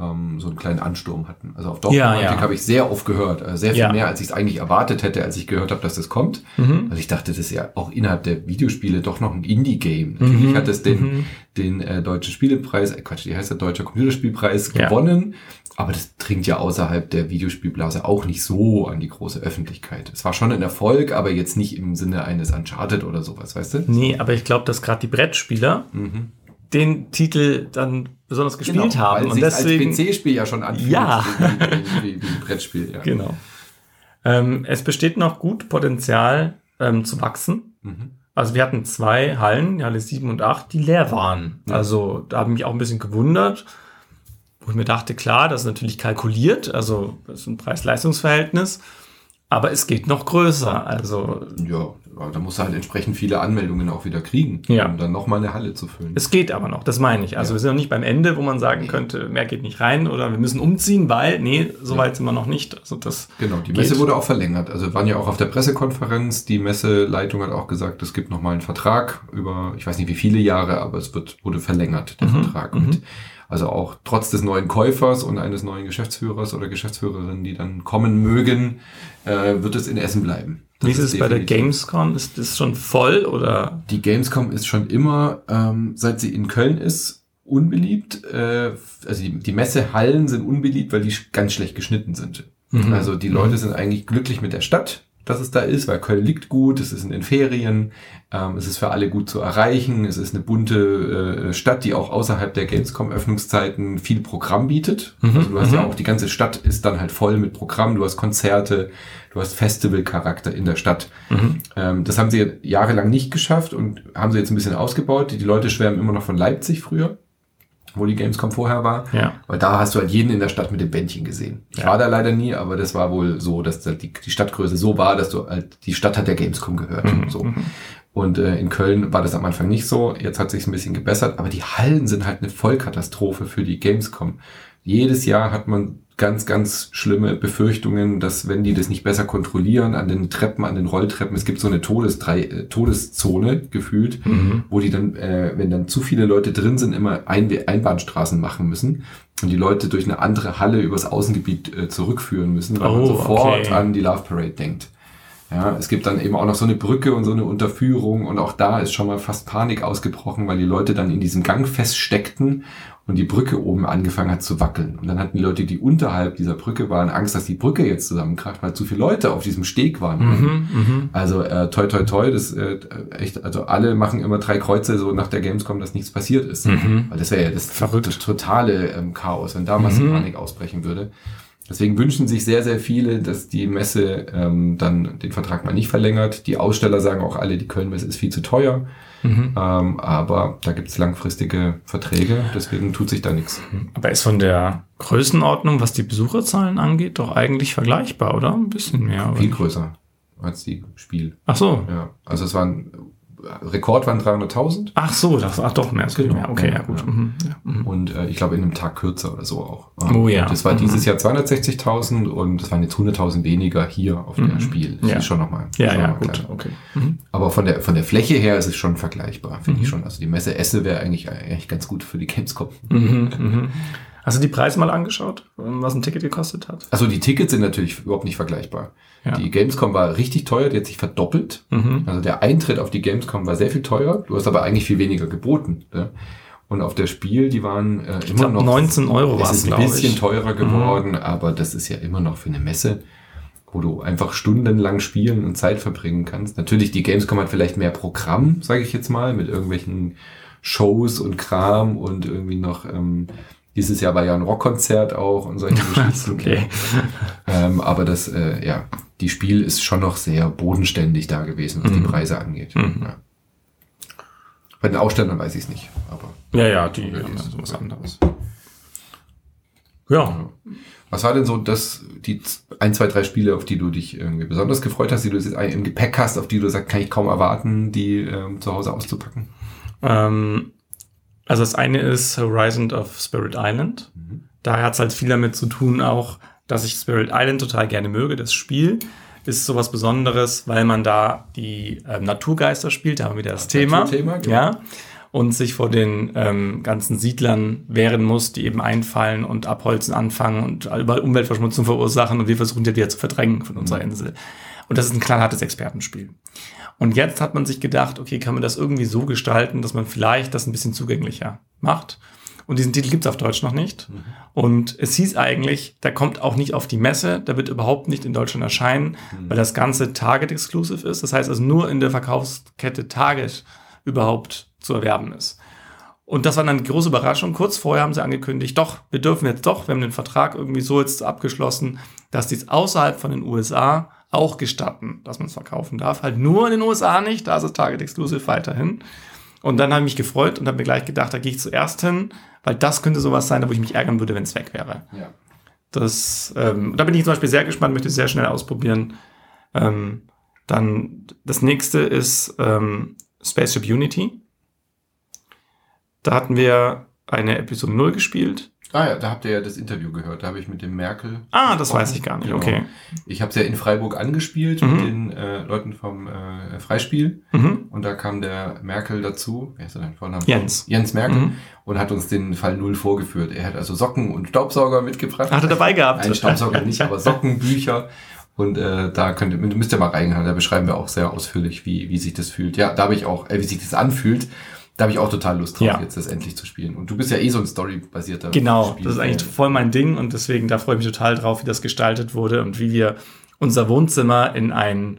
ähm, so einen kleinen Ansturm hatten. Also auf Dorfromantik ja, ja. habe ich sehr oft gehört, äh, sehr viel ja. mehr, als ich es eigentlich erwartet hätte, als ich gehört habe, dass das kommt. Mhm. Also ich dachte, das ist ja auch innerhalb der Videospiele doch noch ein Indie-Game. Natürlich mhm. hat es den, mhm. den äh, deutschen Spielepreis, äh, Quatsch, wie heißt der deutsche Computerspielpreis gewonnen, aber das dringt ja außerhalb der Videospielblase auch nicht so an die große Öffentlichkeit. Es war schon ein Erfolg, aber jetzt nicht im Sinne eines Uncharted oder sowas, weißt du? Nee, aber ich glaube, dass gerade die Brettspieler mhm den Titel dann besonders gespielt genau, haben. Weil und deswegen als PC-Spiel ja schon anfühlt. Ja. Wie, wie, wie, ein Brettspiel, ja. Genau. Ähm, es besteht noch gut Potenzial ähm, zu wachsen. Mhm. Also wir hatten zwei Hallen, die Halle 7 und 8, die leer waren. Ja. Also da habe ich mich auch ein bisschen gewundert, wo ich mir dachte, klar, das ist natürlich kalkuliert, also das ist ein Preis-Leistungs-Verhältnis. Aber es geht noch größer. Also ja, da muss halt entsprechend viele Anmeldungen auch wieder kriegen, ja. um dann nochmal eine Halle zu füllen. Es geht aber noch, das meine ich. Also ja. wir sind noch nicht beim Ende, wo man sagen könnte, mehr geht nicht rein oder wir müssen umziehen, weil, nee, so weit sind wir noch nicht. Also das genau, die Messe geht. wurde auch verlängert. Also wir waren ja auch auf der Pressekonferenz. Die Messeleitung hat auch gesagt, es gibt nochmal einen Vertrag über, ich weiß nicht wie viele Jahre, aber es wird, wurde verlängert, der mhm. Vertrag. Und mhm. Also auch trotz des neuen Käufers und eines neuen Geschäftsführers oder Geschäftsführerin, die dann kommen mögen, äh, wird es in Essen bleiben. Wie ist es bei der Gamescom? Ist das schon voll oder? Die Gamescom ist schon immer, ähm, seit sie in Köln ist, unbeliebt. Äh, also die, die Messehallen sind unbeliebt, weil die ganz schlecht geschnitten sind. Mhm. Also die Leute mhm. sind eigentlich glücklich mit der Stadt dass es da ist, weil Köln liegt gut, es ist in den Ferien, ähm, es ist für alle gut zu erreichen, es ist eine bunte äh, Stadt, die auch außerhalb der Gamescom-Öffnungszeiten viel Programm bietet. Mhm, also du hast ja mhm. auch, die ganze Stadt ist dann halt voll mit Programm, du hast Konzerte, du hast Festival-Charakter in der Stadt. Mhm. Ähm, das haben sie jahrelang nicht geschafft und haben sie jetzt ein bisschen ausgebaut. Die Leute schwärmen immer noch von Leipzig früher wo die Gamescom vorher war. Ja. Weil da hast du halt jeden in der Stadt mit dem Bändchen gesehen. Ich ja. war da leider nie, aber das war wohl so, dass die, die Stadtgröße so war, dass du halt, die Stadt hat der Gamescom gehört. Mhm. So. Mhm. Und äh, in Köln war das am Anfang nicht so. Jetzt hat sich ein bisschen gebessert, aber die Hallen sind halt eine Vollkatastrophe für die Gamescom. Jedes Jahr hat man ganz, ganz schlimme Befürchtungen, dass wenn die das nicht besser kontrollieren an den Treppen, an den Rolltreppen, es gibt so eine Todesdrei äh, Todeszone gefühlt, mhm. wo die dann, äh, wenn dann zu viele Leute drin sind, immer Ein Einbahnstraßen machen müssen und die Leute durch eine andere Halle übers Außengebiet äh, zurückführen müssen, weil oh, man sofort okay. an die Love Parade denkt. Ja, es gibt dann eben auch noch so eine Brücke und so eine Unterführung und auch da ist schon mal fast Panik ausgebrochen, weil die Leute dann in diesem Gang feststeckten und die Brücke oben angefangen hat zu wackeln. Und dann hatten die Leute, die unterhalb dieser Brücke waren, Angst, dass die Brücke jetzt zusammenkracht, weil zu viele Leute auf diesem Steg waren. Mhm, mhm. also äh, toi toi toi, das äh, echt, also alle machen immer drei Kreuze so nach der Gamescom, dass nichts passiert ist. Mhm. Weil das wäre ja das, Verrückt. das totale ähm, Chaos, wenn da massiv mhm. Panik ausbrechen würde. Deswegen wünschen sich sehr, sehr viele, dass die Messe ähm, dann den Vertrag mal nicht verlängert. Die Aussteller sagen auch alle, die Köln-Messe ist viel zu teuer. Mhm. Ähm, aber da gibt es langfristige Verträge, deswegen tut sich da nichts. Aber ist von der Größenordnung, was die Besucherzahlen angeht, doch eigentlich vergleichbar, oder? Ein bisschen mehr. Viel größer als die Spiel. Ach so. Ja, also es waren Rekord waren 300.000. Ach so, das war doch mehr. Genau. Mehr. Okay, ja, ja gut. Ja. Mhm. Ja. Mhm. Und äh, ich glaube in einem Tag kürzer oder so auch. Oh ja. Das war mhm. dieses Jahr 260.000 und es waren jetzt 100.000 weniger hier auf dem mhm. Spiel. Das ja. ist schon nochmal. Ja, ja, gut. Okay. Mhm. Aber von der, von der Fläche her ist es schon vergleichbar, finde ich mhm. schon. Also die Messe Esse wäre eigentlich, eigentlich ganz gut für die Gamescom. Hast du die Preise mal angeschaut, was ein Ticket gekostet hat? Also die Tickets sind natürlich überhaupt nicht vergleichbar. Ja. Die Gamescom war richtig teuer, die hat sich verdoppelt. Mhm. Also der Eintritt auf die Gamescom war sehr viel teuer. Du hast aber eigentlich viel weniger geboten. Ne? Und auf der Spiel, die waren äh, immer glaub, noch 19 Euro war es, ein bisschen ich. teurer geworden, mhm. aber das ist ja immer noch für eine Messe, wo du einfach stundenlang spielen und Zeit verbringen kannst. Natürlich, die Gamescom hat vielleicht mehr Programm, sage ich jetzt mal, mit irgendwelchen Shows und Kram und irgendwie noch ähm, dieses Jahr war ja ein Rockkonzert auch und solche Geschichten. okay. Ähm, aber das, äh, ja, die Spiel ist schon noch sehr bodenständig da gewesen, was mhm. die Preise angeht. Mhm. Ja. Bei den Ausstellern weiß ich es nicht, aber. Ja, ja, die ja sowas anderes. Ja. Was war denn so das, die ein, zwei, drei Spiele, auf die du dich irgendwie besonders gefreut hast, die du jetzt im Gepäck hast, auf die du sagst, kann ich kaum erwarten, die ähm, zu Hause auszupacken? Ähm, also das eine ist Horizon of Spirit Island. Mhm. Daher hat es halt viel damit zu tun, auch, dass ich Spirit Island total gerne möge. Das Spiel ist sowas Besonderes, weil man da die äh, Naturgeister spielt, da haben wir wieder das, das Thema. Thema genau. Ja. Und sich vor den ähm, ganzen Siedlern wehren muss, die eben einfallen und abholzen anfangen und überall Umweltverschmutzung verursachen und wir versuchen die wieder zu verdrängen von unserer mhm. Insel. Und das ist ein knallhartes Expertenspiel. Und jetzt hat man sich gedacht, okay, kann man das irgendwie so gestalten, dass man vielleicht das ein bisschen zugänglicher macht. Und diesen Titel gibt es auf Deutsch noch nicht. Mhm. Und es hieß eigentlich, der kommt auch nicht auf die Messe, der wird überhaupt nicht in Deutschland erscheinen, mhm. weil das Ganze Target-exclusive ist. Das heißt also nur in der Verkaufskette Target überhaupt zu erwerben ist. Und das war dann eine große Überraschung. Kurz vorher haben sie angekündigt, doch, wir dürfen jetzt doch, wir haben den Vertrag irgendwie so jetzt abgeschlossen, dass dies außerhalb von den USA auch gestatten, dass man es verkaufen darf. Halt nur in den USA nicht, da ist es Target Exclusive weiterhin. Und dann habe ich mich gefreut und habe mir gleich gedacht, da gehe ich zuerst hin, weil das könnte sowas sein, wo ich mich ärgern würde, wenn es weg wäre. Ja. Das, ähm, da bin ich zum Beispiel sehr gespannt, möchte es sehr schnell ausprobieren. Ähm, dann das nächste ist ähm, Spaceship Unity. Da hatten wir eine Episode 0 gespielt. Ah ja, da habt ihr ja das Interview gehört. Da habe ich mit dem Merkel. Ah, das weiß ich gar nicht. Genau. Okay. Ich habe es ja in Freiburg angespielt mhm. mit den äh, Leuten vom äh, Freispiel. Mhm. Und da kam der Merkel dazu. Wer ist der denn Vorname? Jens. Jens Merkel. Mhm. Und hat uns den Fall Null vorgeführt. Er hat also Socken und Staubsauger mitgebracht. Hat er dabei gehabt? Ein Staubsauger nicht, aber Socken, Bücher. Und äh, da könnt ihr, müsst ihr mal reinhören. Da beschreiben wir auch sehr ausführlich, wie, wie sich das fühlt. Ja, da habe ich auch, äh, wie sich das anfühlt. Da habe ich auch total Lust drauf, Ja. jetzt das endlich zu spielen. Und du bist ja eh so ein storybasierter Genau, Spiel- das ist eigentlich voll mein Ding und deswegen, da freue ich mich total drauf, wie das gestaltet wurde und wie wir unser Wohnzimmer in ein,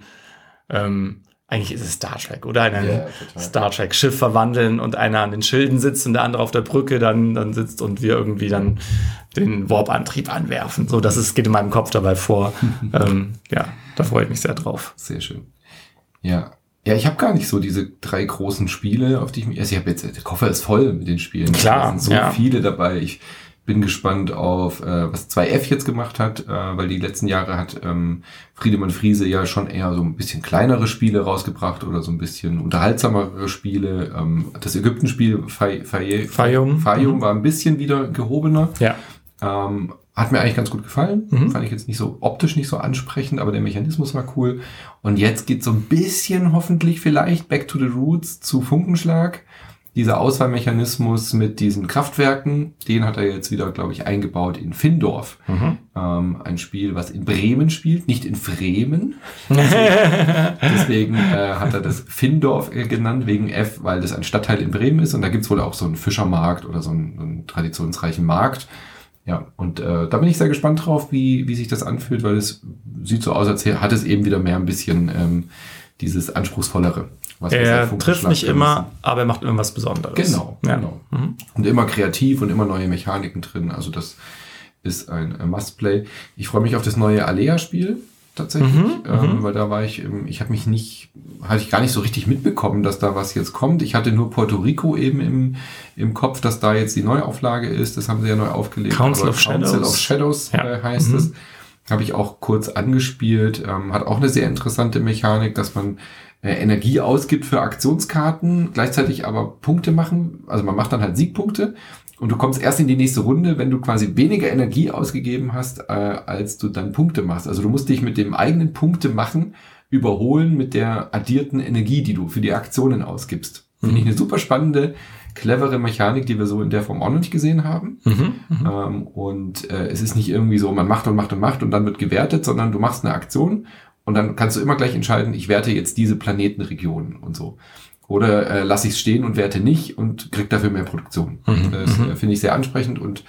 ähm, eigentlich ist es Star Trek, oder? In ein total. Star Trek-Schiff verwandeln und einer an den Schilden sitzt und der andere auf der Brücke dann, dann sitzt und wir irgendwie dann den Warp-Antrieb anwerfen. So, das ist, geht in meinem Kopf dabei vor. ähm, ja, da freue ich mich sehr drauf. Sehr schön. Ja. Ja, ich habe gar nicht so diese drei großen Spiele, auf die ich mich. Also ich habe jetzt, der Koffer ist voll mit den Spielen. Klar, Da sind so ja. viele dabei. Ich bin gespannt auf, äh, was 2F jetzt gemacht hat, äh, weil die letzten Jahre hat ähm, Friedemann Friese ja schon eher so ein bisschen kleinere Spiele rausgebracht oder so ein bisschen unterhaltsamere Spiele. Ähm, das Ägypten-Spiel Fay- Fay- Fayum. Fayum war ein bisschen wieder gehobener. Ja. Ähm, hat mir eigentlich ganz gut gefallen. Mhm. Fand ich jetzt nicht so optisch nicht so ansprechend, aber der Mechanismus war cool. Und jetzt geht so ein bisschen hoffentlich vielleicht Back to the Roots zu Funkenschlag. Dieser Auswahlmechanismus mit diesen Kraftwerken, den hat er jetzt wieder, glaube ich, eingebaut in Findorf. Mhm. Ähm, ein Spiel, was in Bremen spielt, nicht in Fremen. Deswegen äh, hat er das Findorf äh, genannt, wegen F, weil das ein Stadtteil in Bremen ist. Und da gibt's wohl auch so einen Fischermarkt oder so einen, so einen traditionsreichen Markt. Ja, und äh, da bin ich sehr gespannt drauf, wie, wie sich das anfühlt, weil es sieht so aus, als hat es eben wieder mehr ein bisschen ähm, dieses Anspruchsvollere. Er trifft nicht immer, aber er macht irgendwas Besonderes. Genau, Ja. genau. Mhm. Und immer kreativ und immer neue Mechaniken drin. Also das ist ein äh, Must-Play. Ich freue mich auf das neue Alea-Spiel tatsächlich, Mhm, ähm, weil da war ich, ich habe mich nicht, hatte ich gar nicht so richtig mitbekommen, dass da was jetzt kommt. Ich hatte nur Puerto Rico eben im, im Kopf, dass da jetzt die Neuauflage ist. Das haben sie ja neu aufgelegt. Council of Council Shadows. of Shadows Ja. äh, heißt Mhm. es. Habe ich auch kurz angespielt. Ähm, hat auch eine sehr interessante Mechanik, dass man äh, Energie ausgibt für Aktionskarten, gleichzeitig aber Punkte machen. Also man macht dann halt Siegpunkte und du kommst erst in die nächste Runde, wenn du quasi weniger Energie ausgegeben hast, äh, als du dann Punkte machst. Also du musst dich mit dem eigenen Punkte machen überholen mit der addierten Energie, die du für die Aktionen ausgibst. Finde ich eine super spannende, clevere Mechanik, die wir so in der Form auch noch nicht gesehen haben. Mhm. Ähm, und äh, es ist nicht irgendwie so, man macht und macht und macht und dann wird gewertet, sondern du machst eine Aktion und dann kannst du immer gleich entscheiden, ich werte jetzt diese Planetenregionen und so. Oder äh, lasse ich es stehen und werte nicht und krieg dafür mehr Produktion. Mhm, Das äh, finde ich sehr ansprechend und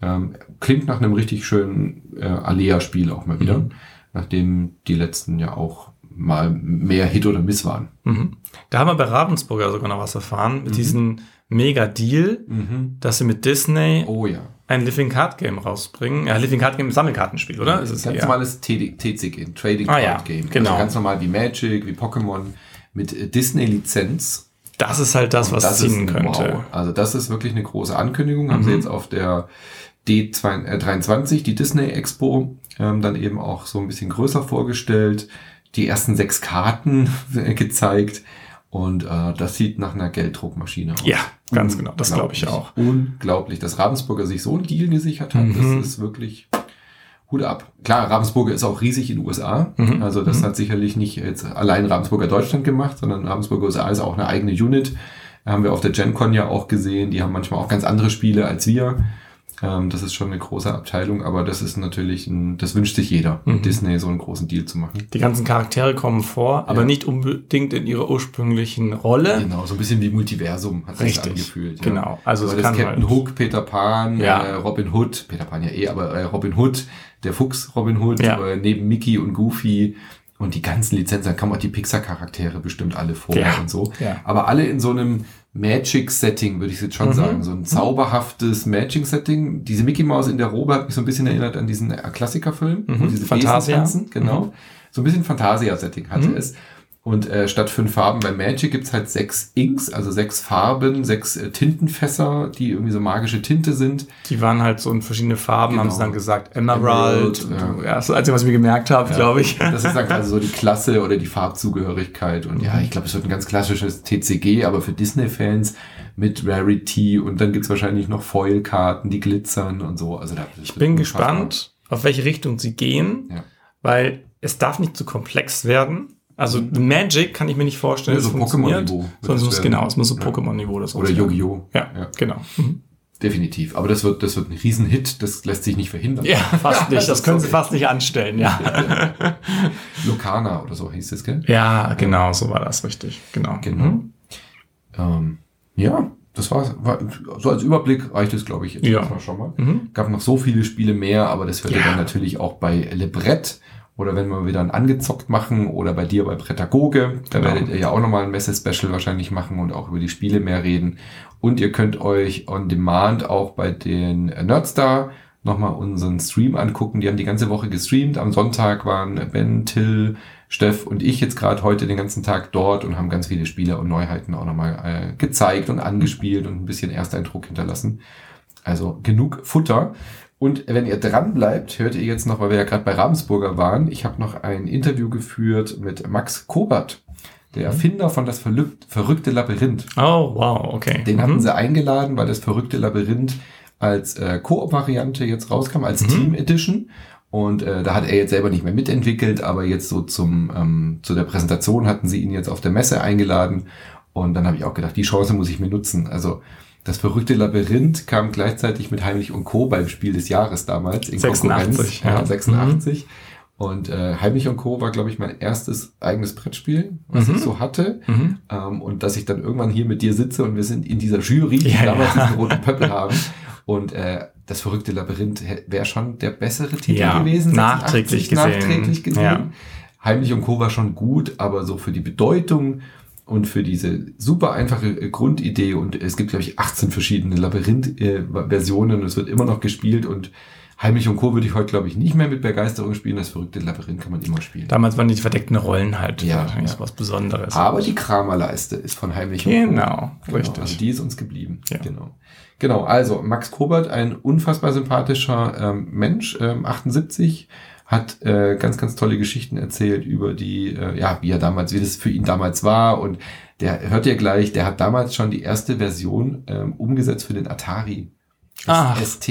ähm, klingt nach einem richtig schönen äh, Alea-Spiel auch mal wieder, Mhm. nachdem die letzten ja auch mal mehr Hit oder Miss waren. Mhm. Da haben wir bei Ravensburger sogar noch was erfahren, mit diesem Mega-Deal, dass sie mit Disney Oh ja. ein Living Card Game rausbringen. Ja, Living Card Game Sammelkartenspiel, oder? Ist es ganz eher? normales TCG, ein Trading Ah, Card ja, Game. genau. Also ganz normal wie Magic, wie Pokémon mit äh, Disney-Lizenz. Das ist halt das, was das ziehen ist, könnte. Wow. Also das ist wirklich eine große Ankündigung. Haben Mhm. sie jetzt auf der D23, die Disney Expo, ähm, dann eben auch so ein bisschen größer vorgestellt. Die ersten sechs Karten äh, gezeigt. Und äh, das sieht nach einer Gelddruckmaschine aus. Ja, ganz genau. Das glaube ich auch. Unglaublich, dass Ravensburger sich so einen Deal gesichert hat. Mhm. Das ist wirklich Hut ab. Klar, Ravensburger ist auch riesig in den USA. Mhm. Also das hat sicherlich nicht jetzt allein Ravensburger Deutschland gemacht, sondern Ravensburger USA ist auch eine eigene Unit. Haben wir auf der GenCon ja auch gesehen. Die haben manchmal auch ganz andere Spiele als wir. Ähm, das ist schon eine große Abteilung, aber das ist natürlich, ein, das wünscht sich jeder, Mhm. mit Disney so einen großen Deal zu machen. Die ganzen Charaktere kommen vor, aber Ja. nicht unbedingt in ihrer ursprünglichen Rolle. Genau, so ein bisschen wie Multiversum hat sich angefühlt. ja. Genau. Also Also es das kann Captain halt- Hook, Peter Pan, Ja. äh, Robin Hood, Peter Pan ja eh, aber äh, Robin Hood, der Fuchs Robin Hood, äh, neben Mickey und Goofy und die ganzen Lizenzen, da kommen auch die Pixar-Charaktere bestimmt alle vor Ja. und so. Ja. Aber alle in so einem Magic-Setting, würde ich jetzt schon Mhm. sagen. So ein zauberhaftes Magic-Setting. Diese Mickey Mouse in der Robe hat mich so ein bisschen erinnert an diesen äh, Klassikerfilm, Mhm. diese Fantasia. Genau. So ein bisschen Fantasia-Setting hatte Mhm. es. Und äh, statt fünf Farben bei Magic gibt's halt sechs Inks, also sechs Farben, sechs äh, Tintenfässer, die irgendwie so magische Tinte sind. Die waren halt so in verschiedene Farben, Genau. haben sie dann gesagt, Emerald. Emerald, und, ja. das ist das Einzige, was ich mir gemerkt habe, glaube ich. Das ist dann quasi so die Klasse oder die Farbzugehörigkeit. Und ja, ich glaube, es wird ein ganz klassisches TCG, aber für Disney-Fans mit Rarity und dann gibt's wahrscheinlich noch Foil-Karten, die glitzern und so. Also da, Ich bin gespannt, auf welche Richtung sie gehen, Ja. weil es darf nicht zu komplex werden. Also Magic kann ich mir nicht vorstellen, Ja, so. Pokémon-Niveau Sondern es das genau, es muss so Ja. Pokémon-Niveau das Oder. Yu-Gi-Oh! Ja, Ja. genau. Mhm. definitiv. Aber das wird, das wird ein Riesenhit, das lässt sich nicht verhindern. Ja, fast nicht. Das können sie fast nicht anstellen, ja. Lokana oder so hieß es, gell? Ja, genau, so war das richtig. Genau. Genau. Mhm. Ähm, ja, das war, war so als Überblick reicht es, glaube ich, jetzt Ja. schon mal. Mhm. Gab noch so viele Spiele mehr, aber das hört Ja. dann natürlich auch bei Lebrett oder wenn wir wieder ein angezockt machen oder bei dir bei Prädagoge. Da Genau. werdet ihr ja auch nochmal ein Messe-Special wahrscheinlich machen und auch über die Spiele mehr reden. Und ihr könnt euch on demand auch bei den Nerdstar nochmal unseren Stream angucken. Die haben die ganze Woche gestreamt. Am Sonntag waren Ben, Till, Steff und ich jetzt gerade heute den ganzen Tag dort und haben ganz viele Spiele und Neuheiten auch nochmal äh, gezeigt und angespielt und ein bisschen Ersteindruck hinterlassen. Also genug Futter. Und wenn ihr dran bleibt, hört ihr jetzt noch, weil wir ja gerade bei Ravensburger waren, ich habe noch ein Interview geführt mit Max Kobert, der Erfinder von das verrückte Labyrinth. Oh, wow, okay. Den hatten Mhm. sie eingeladen, weil das verrückte Labyrinth als äh, Koop-Variante jetzt rauskam, als Team Edition. Und äh, da hat er jetzt selber nicht mehr mitentwickelt, aber jetzt so zum ähm, zu der Präsentation hatten sie ihn jetzt auf der Messe eingeladen. Und dann habe ich auch gedacht, die Chance muss ich mir nutzen. Also das verrückte Labyrinth kam gleichzeitig mit Heimlich und Co. beim Spiel des Jahres damals in 86, Konkurrenz. Ja, ja. 86. Und äh, Heimlich und Co. war, glaube ich, mein erstes eigenes Brettspiel, was Mhm. ich so hatte. Mhm. Ähm, und dass ich dann irgendwann hier mit dir sitze und wir sind in dieser Jury, die Ja, damals ja. diesen roten Pöppel haben. Und äh, das verrückte Labyrinth wäre schon der bessere Titel Ja, gewesen. nachträglich 86, gesehen. Nachträglich gesehen. Heimlich und Co. war schon gut, aber so für die Bedeutung und für diese super einfache äh, Grundidee und es gibt, glaube ich, 18 verschiedene Labyrinth-Versionen und es wird immer noch gespielt und Heimlich und Co. würde ich heute, glaube ich, nicht mehr mit Begeisterung spielen. Das verrückte Labyrinth kann man immer spielen. Damals waren die verdeckten Rollen halt Ja, ja. was Besonderes. Aber die Kramerleiste ist von Heimlich und Co. Genau, Genau, richtig. Also die ist uns geblieben. Ja. Genau. Genau, also Max Kobert, ein unfassbar sympathischer ähm, Mensch, ähm, 78, hat äh, ganz, ganz tolle Geschichten erzählt über die, äh, ja, wie er damals, wie das für ihn damals war. Und der hört ihr gleich, der hat damals schon die erste Version ähm, umgesetzt für den Atari Ach. ST.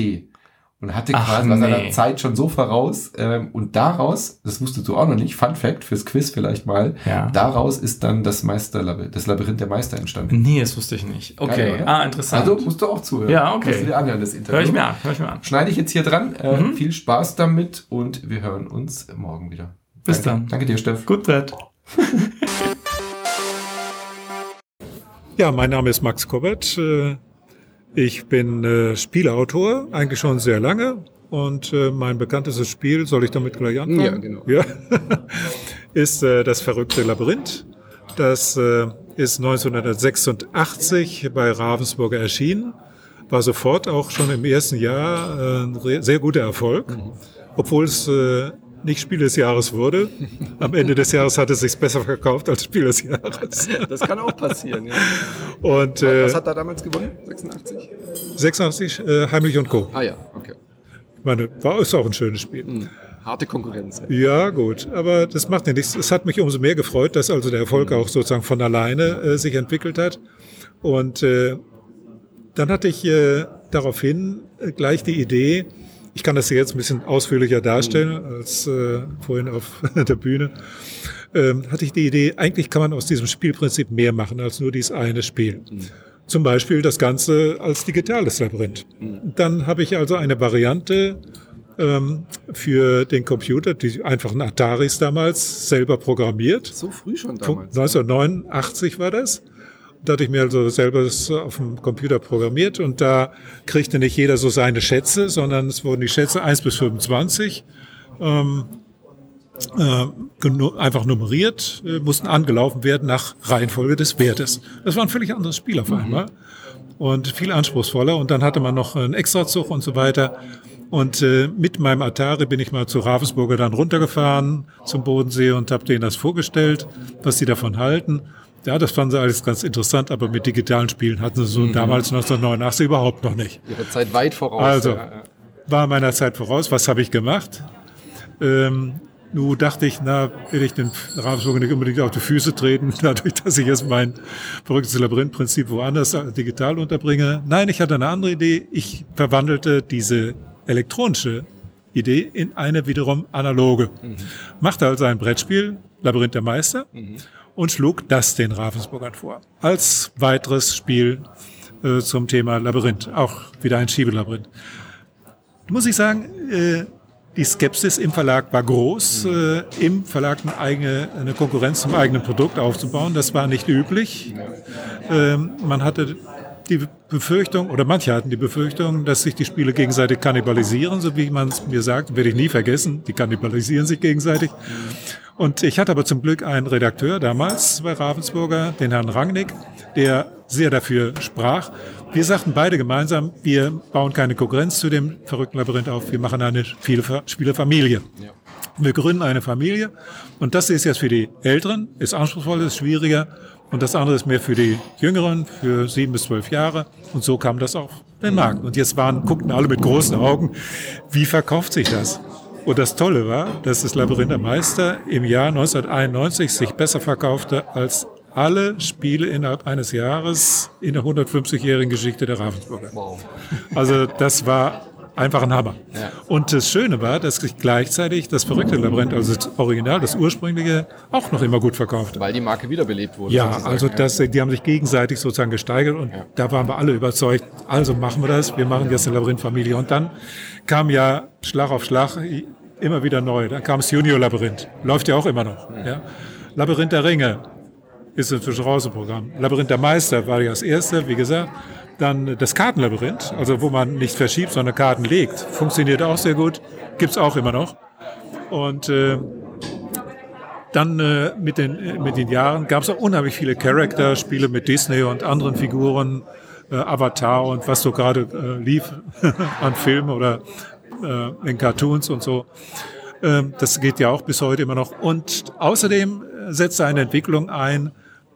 Und hatte Ach, quasi war seiner nee. Zeit schon so voraus. Ähm, und daraus, das wusstest du auch noch nicht, Fun Fact fürs Quiz vielleicht mal, Ja. daraus ist dann das Meister, das Labyrinth der Meister entstanden. Nee, das wusste ich nicht. Okay, Geil, ah, interessant. Also musst du auch zuhören. Ja, okay. Musst du dir anhören, das Interview. hör ich mir an, hör ich mir an. Schneide ich jetzt hier dran. Äh, Mhm. Viel Spaß damit und wir hören uns morgen wieder. Bis Danke. dann. Danke dir, Steff. Gut, Brett. Ja, mein Name ist Max Kobbert. Äh, Ich bin äh, Spielautor, eigentlich schon sehr lange. Und äh, mein bekanntestes Spiel, soll ich damit gleich anfangen? Ja, genau. Ja, ist äh, das verrückte Labyrinth. Das äh, ist 1986 bei Ravensburger erschienen. War sofort auch schon im ersten Jahr äh, ein sehr guter Erfolg, obwohl es äh, nicht Spiel des Jahres wurde. Am Ende des Jahres hat es sich besser verkauft als Spiel des Jahres. Das kann auch passieren, ja. Und äh, Was hat er damals gewonnen? 86? 86 äh, Heimlich und Co. Ah ja, okay. Ich meine, war ist auch ein schönes Spiel. Hm. Harte Konkurrenz. Ja, gut, aber das macht ja nichts. Es hat mich umso mehr gefreut, dass also der Erfolg auch sozusagen von alleine äh, sich entwickelt hat. Und äh, dann hatte ich äh, daraufhin äh, gleich die Idee, ich kann das jetzt ein bisschen ausführlicher darstellen als äh, vorhin auf der Bühne, ähm, hatte ich die Idee, eigentlich kann man aus diesem Spielprinzip mehr machen als nur dieses eine Spiel. Zum Beispiel das Ganze als digitales Labyrinth. Dann habe ich also eine Variante ähm, für den Computer, die einfachen Ataris damals, selber programmiert. So früh schon damals. 1989 war das. Da hatte ich mir also selber das auf dem Computer programmiert und da kriegte nicht jeder so seine Schätze, sondern es wurden die Schätze 1 bis 25 ähm, äh, einfach nummeriert, äh, mussten angelaufen werden nach Reihenfolge des Wertes. Das war ein völlig anderes Spiel auf einmal und viel anspruchsvoller. Und dann hatte man noch einen Extrazug und so weiter. Und äh, mit meinem Atari bin ich mal zu Ravensburger dann runtergefahren zum Bodensee und habe denen das vorgestellt, was sie davon halten. Ja, das fanden sie alles ganz interessant, aber mit digitalen Spielen hatten sie so damals 1989 überhaupt noch nicht. Ihre Zeit weit voraus. Also, war meiner Zeit voraus. Was habe ich gemacht? Ähm, nun dachte ich, na, will ich den Ravensburger nicht unbedingt auf die Füße treten, dadurch, dass ich jetzt mein verrücktes Labyrinth-Prinzip woanders digital unterbringe. Nein, ich hatte eine andere Idee. Ich verwandelte diese elektronische Idee in eine wiederum analoge. Machte also ein Brettspiel, Labyrinth der Meister, und schlug das den Ravensburgern vor. Als weiteres Spiel äh, zum Thema Labyrinth. Auch wieder ein Schiebelabyrinth. Muss ich sagen, äh, die Skepsis im Verlag war groß, äh, im Verlag eine, eigene, eine Konkurrenz zum eigenen Produkt aufzubauen. Das war nicht üblich. Ähm, man hatte die Befürchtung, oder manche hatten die Befürchtung, dass sich die Spiele gegenseitig kannibalisieren, so wie man es mir sagt, werde ich nie vergessen, die kannibalisieren sich gegenseitig. Und ich hatte aber zum Glück einen Redakteur damals bei Ravensburger, den Herrn Rangnick, der sehr dafür sprach. Wir sagten beide gemeinsam, wir bauen keine Konkurrenz zu dem verrückten Labyrinth auf, wir machen eine Spielerfamilie. Wir gründen eine Familie und das ist jetzt für die Älteren, ist anspruchsvoll, ist schwieriger und das andere ist mehr für die Jüngeren, für sieben bis zwölf Jahre und so kam das auch den Markt. Und jetzt waren, guckten alle mit großen Augen, wie verkauft sich das? Und das Tolle war, dass das Labyrinth der Meister im Jahr 1991 sich besser verkaufte als alle Spiele innerhalb eines Jahres in der 150-jährigen Geschichte der Ravensburger. Wow. Also das war einfach ein Hammer. Ja. Und das Schöne war, dass sich gleichzeitig das verrückte Labyrinth, also das Original, das ursprüngliche, auch noch immer gut verkauft. Weil die Marke wiederbelebt wurde. Ja, sozusagen. also das, die haben sich gegenseitig sozusagen gesteigert und da waren wir alle überzeugt, also machen wir das, wir machen jetzt eine Labyrinth-Familie. Und dann kam ja Schlag auf Schlag immer wieder neu. Dann kam das Junior-Labyrinth, läuft ja auch immer noch. Ja. Labyrinth der Ringe ist inzwischen raus im Programm. Labyrinth der Meister war ja das erste, wie gesagt. Dann das Kartenlabyrinth, also wo man nicht verschiebt, sondern Karten legt, funktioniert auch sehr gut, gibt's auch immer noch. Und äh, dann äh, mit, den, äh, mit den Jahren gab es auch unheimlich viele Charakter-Spiele mit Disney und anderen Figuren, äh, Avatar und was so gerade äh, lief an Filmen oder äh, in Cartoons und so. Ähm, das geht ja auch bis heute immer noch. Und außerdem setzt eine Entwicklung ein,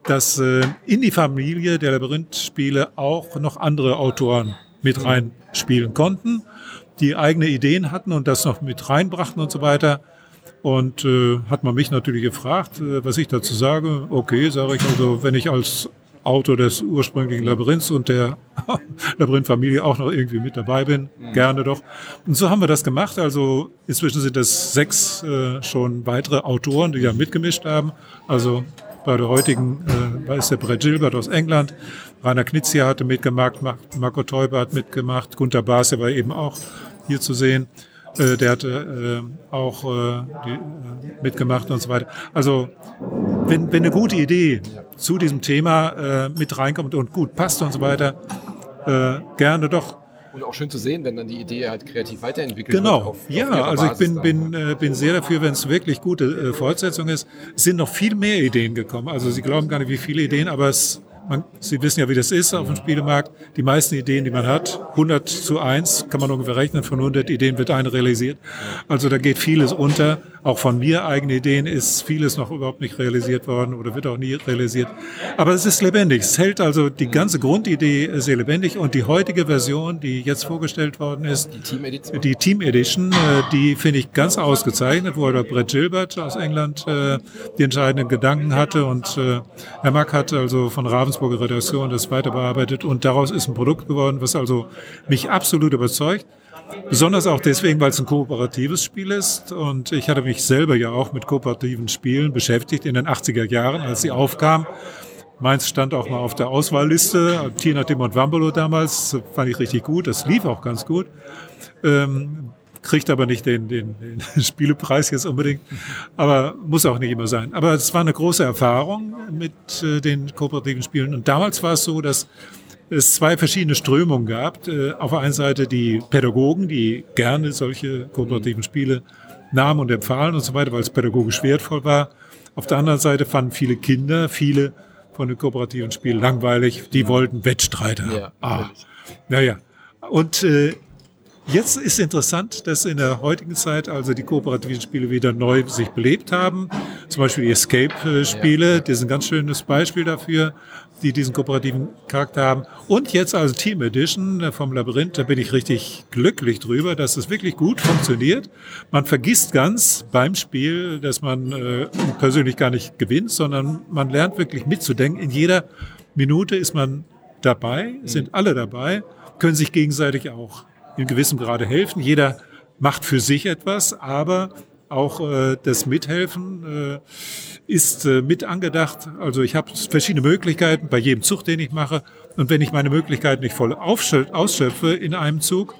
dass äh, in die Familie der Labyrinth-Spiele auch noch andere Autoren mit reinspielen konnten, die eigene Ideen hatten und das noch mit reinbrachten und so weiter. Und äh, hat man mich natürlich gefragt, äh, was ich dazu sage. Okay, sage ich also, wenn ich als Autor des ursprünglichen Labyrinths und der Labyrinth-Familie auch noch irgendwie mit dabei bin, gerne doch. Und so haben wir das gemacht. Also inzwischen sind es sechs äh, schon weitere Autoren, die da mitgemischt haben. Also bei der heutigen, äh, da ist der Brett Gilbert aus England, Rainer Knizia hatte mitgemacht, Mar- Marco Teuber hat mitgemacht, Gunter Baas war eben auch hier zu sehen. Äh, der hatte äh, auch äh, die, äh, mitgemacht und so weiter. Also wenn, wenn eine gute Idee zu diesem Thema äh, mit reinkommt und gut passt und so weiter, äh, gerne doch. Und auch schön zu sehen, wenn dann die Idee halt kreativ weiterentwickelt wird. Genau. auf- auf ja, ihrer also ich bin, bin, ne? äh, bin sehr dafür, wenn es wirklich gute äh, Fortsetzung ist. Es sind noch viel mehr Ideen gekommen. Also Sie glauben gar nicht, wie viele Ideen, aber es, man, Sie wissen ja, wie das ist auf dem Spielemarkt. Die meisten Ideen, die man hat, 100 zu 1, kann man ungefähr rechnen, von 100 Ideen wird eine realisiert. Also da geht vieles unter. Auch von mir eigene Ideen ist vieles noch überhaupt nicht realisiert worden oder wird auch nie realisiert. Aber es ist lebendig. Es hält also die ganze Grundidee sehr lebendig und die heutige Version, die jetzt vorgestellt worden ist, Die Team-Edition. die Team Edition, äh, die finde ich ganz ausgezeichnet, wo Brett Gilbert aus England äh, die entscheidenden Gedanken hatte und äh, Herr Mack hat also von Ravensburger Redaktion das weiter bearbeitet und daraus ist ein Produkt geworden, was also mich absolut überzeugt. Besonders auch deswegen, weil es ein kooperatives Spiel ist und ich hatte mich selber ja auch mit kooperativen Spielen beschäftigt in den 80er Jahren, als sie aufkam. Meins stand auch mal auf der Auswahlliste. Tina Tim und Wambolo damals fand ich richtig gut. Das lief auch ganz gut. Ähm, kriegt aber nicht den, den, den Spielepreis jetzt unbedingt. Aber muss auch nicht immer sein. Aber es war eine große Erfahrung mit äh, den kooperativen Spielen. Und damals war es so, dass es zwei verschiedene Strömungen gab. Äh, auf der einen Seite die Pädagogen, die gerne solche kooperativen Spiele nahmen und empfahlen und so weiter, weil es pädagogisch wertvoll war. Auf der anderen Seite fanden viele Kinder, viele von den kooperativen Spielen langweilig. Die wollten Wettstreiter haben. Ja, ah, naja. Und äh, Jetzt ist interessant, dass in der heutigen Zeit also die kooperativen Spiele wieder neu sich belebt haben. Zum Beispiel die Escape-Spiele, die sind ein ganz schönes Beispiel dafür, die diesen kooperativen Charakter haben. Und jetzt also Team Edition vom Labyrinth, da bin ich richtig glücklich drüber, dass es wirklich gut funktioniert. Man vergisst ganz beim Spiel, dass man äh, persönlich gar nicht gewinnt, sondern man lernt wirklich mitzudenken. In jeder Minute ist man dabei, sind alle dabei, können sich gegenseitig auch in gewissem Grade helfen. Jeder macht für sich etwas, aber auch äh, das Mithelfen äh, ist äh, mit angedacht. Also ich habe verschiedene Möglichkeiten bei jedem Zug, den ich mache. Und wenn ich meine Möglichkeiten nicht voll ausschöpfe in einem Zug,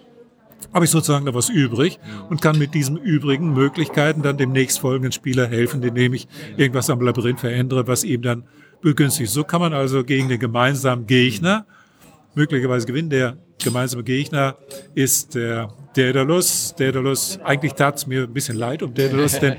habe ich sozusagen da was übrig und kann mit diesen übrigen Möglichkeiten dann dem nächstfolgenden Spieler helfen, indem ich irgendwas am Labyrinth verändere, was ihm dann begünstigt. So kann man also gegen den gemeinsamen Gegner möglicherweise gewinnen. Der gemeinsame Gegner ist der Daedalus. Daedalus, eigentlich tat es mir ein bisschen leid um Daedalus, denn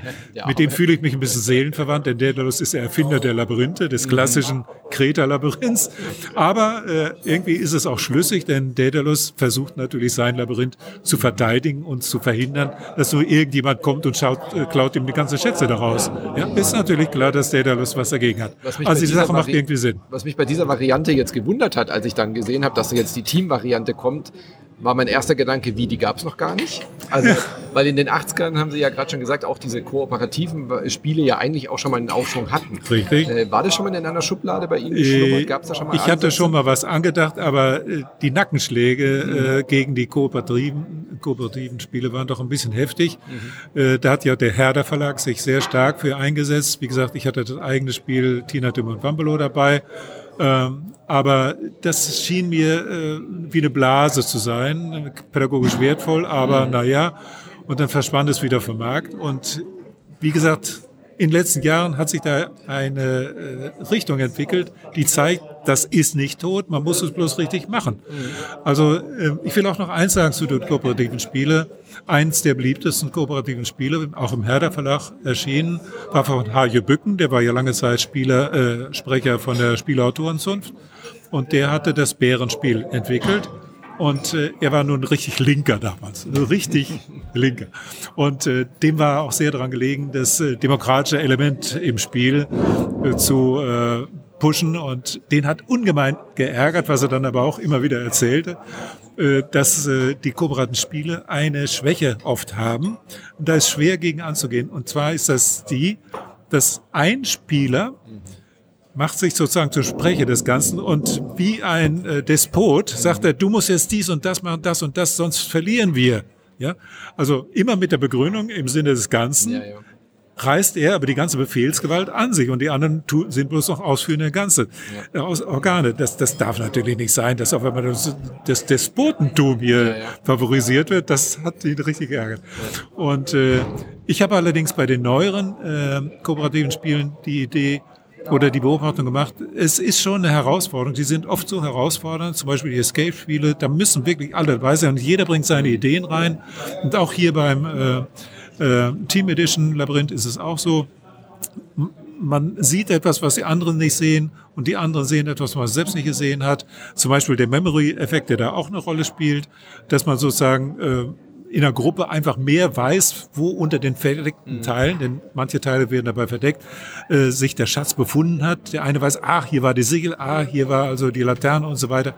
mit dem fühle ich mich ein bisschen seelenverwandt, denn Daedalus ist der Erfinder der Labyrinthe, des klassischen Kreta-Labyrinths. Aber äh, irgendwie ist es auch schlüssig, denn Daedalus versucht natürlich sein Labyrinth zu verteidigen und zu verhindern, dass so irgendjemand kommt und schaut, äh, klaut ihm die ganze Schätze daraus. Ja, ist natürlich klar, dass Daedalus was dagegen hat. Also die Sache macht irgendwie Sinn. Was mich bei dieser Variante jetzt gewundert hat, als ich dann gesehen habe, dass jetzt die Team-Variante kommt, war mein erster Gedanke, wie, die gab es noch gar nicht. Also, weil in den 80ern haben Sie ja gerade schon gesagt, auch diese kooperativen Spiele ja eigentlich auch schon mal einen Aufschwung hatten. Richtig. Äh, war das schon mal in einer Schublade bei Ihnen geschlummert? Gab's da schon mal ich hatte schon mal was angedacht, aber äh, die Nackenschläge mhm. äh, gegen die kooperativen, kooperativen Spiele waren doch ein bisschen heftig. Mhm. Äh, da hat ja der Herder Verlag sich sehr stark für eingesetzt. Wie gesagt, ich hatte das eigene Spiel Tina Tim und Bambolo dabei. Ähm, aber das schien mir äh, wie eine Blase zu sein, pädagogisch wertvoll, aber mhm. naja, und dann verschwand es wieder vom Markt. Und wie gesagt, in den letzten Jahren hat sich da eine äh, Richtung entwickelt, die zeigt, das ist nicht tot, man muss es bloß richtig machen. Also äh, ich will auch noch eins sagen zu den kooperativen Spielen. Eins der beliebtesten kooperativen Spiele, auch im Herder Verlag erschienen, war von Hajo Bücken, der war ja lange Zeit Spieler, äh, Sprecher von der Spielautorenzunft. Und der hatte das Bärenspiel entwickelt. Und äh, er war nun richtig Linker damals, richtig Linker. Und äh, dem war auch sehr daran gelegen, das äh, demokratische Element im Spiel äh, zu äh, pushen. Und den hat ungemein geärgert, was er dann aber auch immer wieder erzählte, äh, dass äh, die kooperativen Spiele eine Schwäche oft haben. Und da ist schwer gegen anzugehen. Und zwar ist das die, dass ein Spieler macht sich sozusagen zur Sprecher des Ganzen und wie ein äh, Despot sagt er, du musst jetzt dies und das machen, das und das, sonst verlieren wir. Ja, also immer mit der Begründung im Sinne des Ganzen. Ja, ja. Reißt er aber die ganze Befehlsgewalt an sich und die anderen sind bloß noch ausführende ganze ja. Äh, Organe. Das, das darf natürlich nicht sein, dass auf einmal das, das Despotentum hier favorisiert wird. Das hat ihn richtig geärgert. Und äh, ich habe allerdings bei den neueren äh, kooperativen Spielen die Idee, oder die Beobachtung gemacht, es ist schon eine Herausforderung. Die sind oft so herausfordernd, zum Beispiel die Escape-Spiele, da müssen wirklich alle dabei sein und jeder bringt seine Ideen rein. Und auch hier beim äh, äh, Team Edition Labyrinth ist es auch so. Man sieht etwas, was die anderen nicht sehen und die anderen sehen etwas, was man selbst nicht gesehen hat. Zum Beispiel der Memory-Effekt, der da auch eine Rolle spielt, dass man sozusagen äh, in der Gruppe einfach mehr weiß, wo unter den verdeckten mhm. Teilen, denn manche Teile werden dabei verdeckt, äh, sich der Schatz befunden hat. Der eine weiß, ach, hier war die Siegel, ah, hier war also die Laterne und so weiter.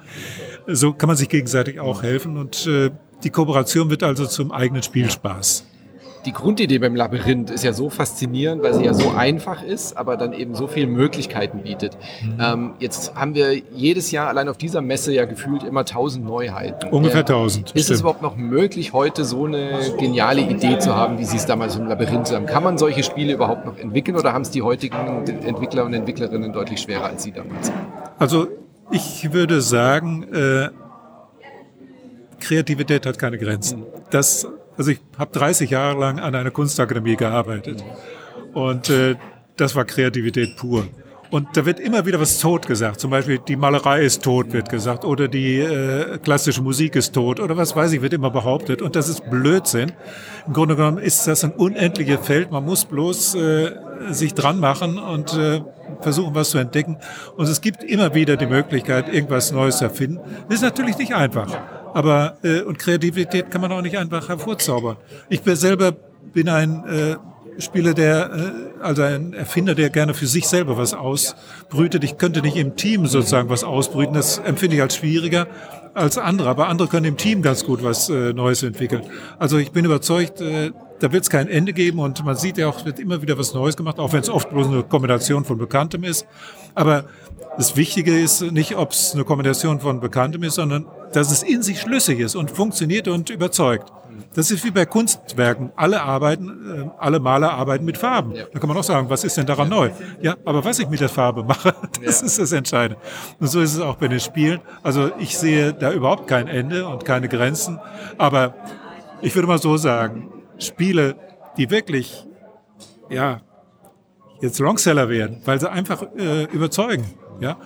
So kann man sich gegenseitig auch helfen und äh, die Kooperation wird also zum eigenen Spielspaß die Grundidee beim Labyrinth ist ja so faszinierend, weil sie ja so einfach ist, aber dann eben so viele Möglichkeiten bietet. Mhm. Ähm, jetzt haben wir jedes Jahr allein auf dieser Messe ja gefühlt immer tausend Neuheiten. Ungefähr tausend. Ist es überhaupt noch möglich, heute so eine geniale Idee zu haben, wie Sie es damals im Labyrinth haben? Kann man solche Spiele überhaupt noch entwickeln oder haben es die heutigen Entwickler und Entwicklerinnen deutlich schwerer als Sie damals? Also ich würde sagen, äh, Kreativität hat keine Grenzen. Das also ich habe 30 Jahre lang an einer Kunstakademie gearbeitet und äh, das war Kreativität pur. Und da wird immer wieder was tot gesagt. Zum Beispiel die Malerei ist tot, wird gesagt, oder die äh, klassische Musik ist tot, oder was weiß ich, wird immer behauptet. Und das ist Blödsinn. Im Grunde genommen ist das ein unendliches Feld. Man muss bloß äh, sich dran machen und äh, versuchen, was zu entdecken. Und es gibt immer wieder die Möglichkeit, irgendwas Neues zu erfinden. Das ist natürlich nicht einfach. Aber äh, und Kreativität kann man auch nicht einfach hervorzaubern. Ich selber bin ein äh, Spieler, der äh, also ein Erfinder, der gerne für sich selber was ausbrütet. Ich könnte nicht im Team sozusagen was ausbrüten. Das empfinde ich als schwieriger als andere. Aber andere können im Team ganz gut was äh, Neues entwickeln. Also ich bin überzeugt, äh, da wird es kein Ende geben und man sieht ja auch, wird immer wieder was Neues gemacht, auch wenn es oft bloß eine Kombination von Bekanntem ist. Aber das Wichtige ist nicht, ob es eine Kombination von Bekanntem ist, sondern dass es in sich schlüssig ist und funktioniert und überzeugt. Das ist wie bei Kunstwerken. Alle arbeiten, äh, alle Maler arbeiten mit Farben. Ja. Da kann man auch sagen, was ist denn daran neu? Ja, aber was ich mit der Farbe mache, das Ja. ist das Entscheidende. Und so ist es auch bei den Spielen. Also ich sehe da überhaupt kein Ende und keine Grenzen. Aber ich würde mal so sagen, Spiele, die wirklich, ja, jetzt Longseller werden, weil sie einfach äh, überzeugen. Ja,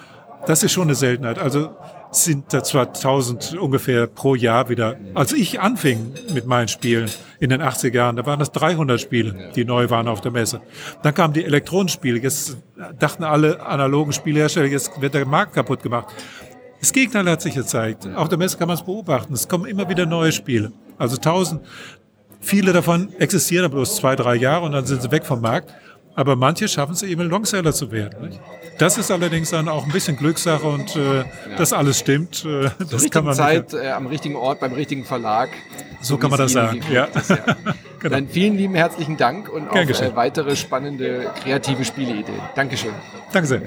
das ist schon eine Seltenheit. Also sind da zwar 1000 ungefähr pro Jahr wieder. Als ich anfing mit meinen Spielen in den 80er Jahren, da waren das 300 Spiele, die neu waren auf der Messe. Dann kamen die Elektronenspiele. Jetzt dachten alle analogen Spielhersteller, jetzt wird der Markt kaputt gemacht. Das Gegenteil hat sich gezeigt. Auf der Messe kann man es beobachten. Es kommen immer wieder neue Spiele. Also 1000. Viele davon existieren bloß zwei, drei Jahre und dann sind sie weg vom Markt. Aber manche schaffen es eben, Longseller zu werden. Nicht? Das ist allerdings dann auch ein bisschen Glückssache und äh, das alles stimmt. Äh, Zur das kann man Zeit, äh, am richtigen Ort, beim richtigen Verlag. So kann man das sagen, ja. ist, ja. Genau. Dann vielen lieben herzlichen Dank und geschehen. äh, weitere spannende kreative Spieleideen. Dankeschön. Danke sehr.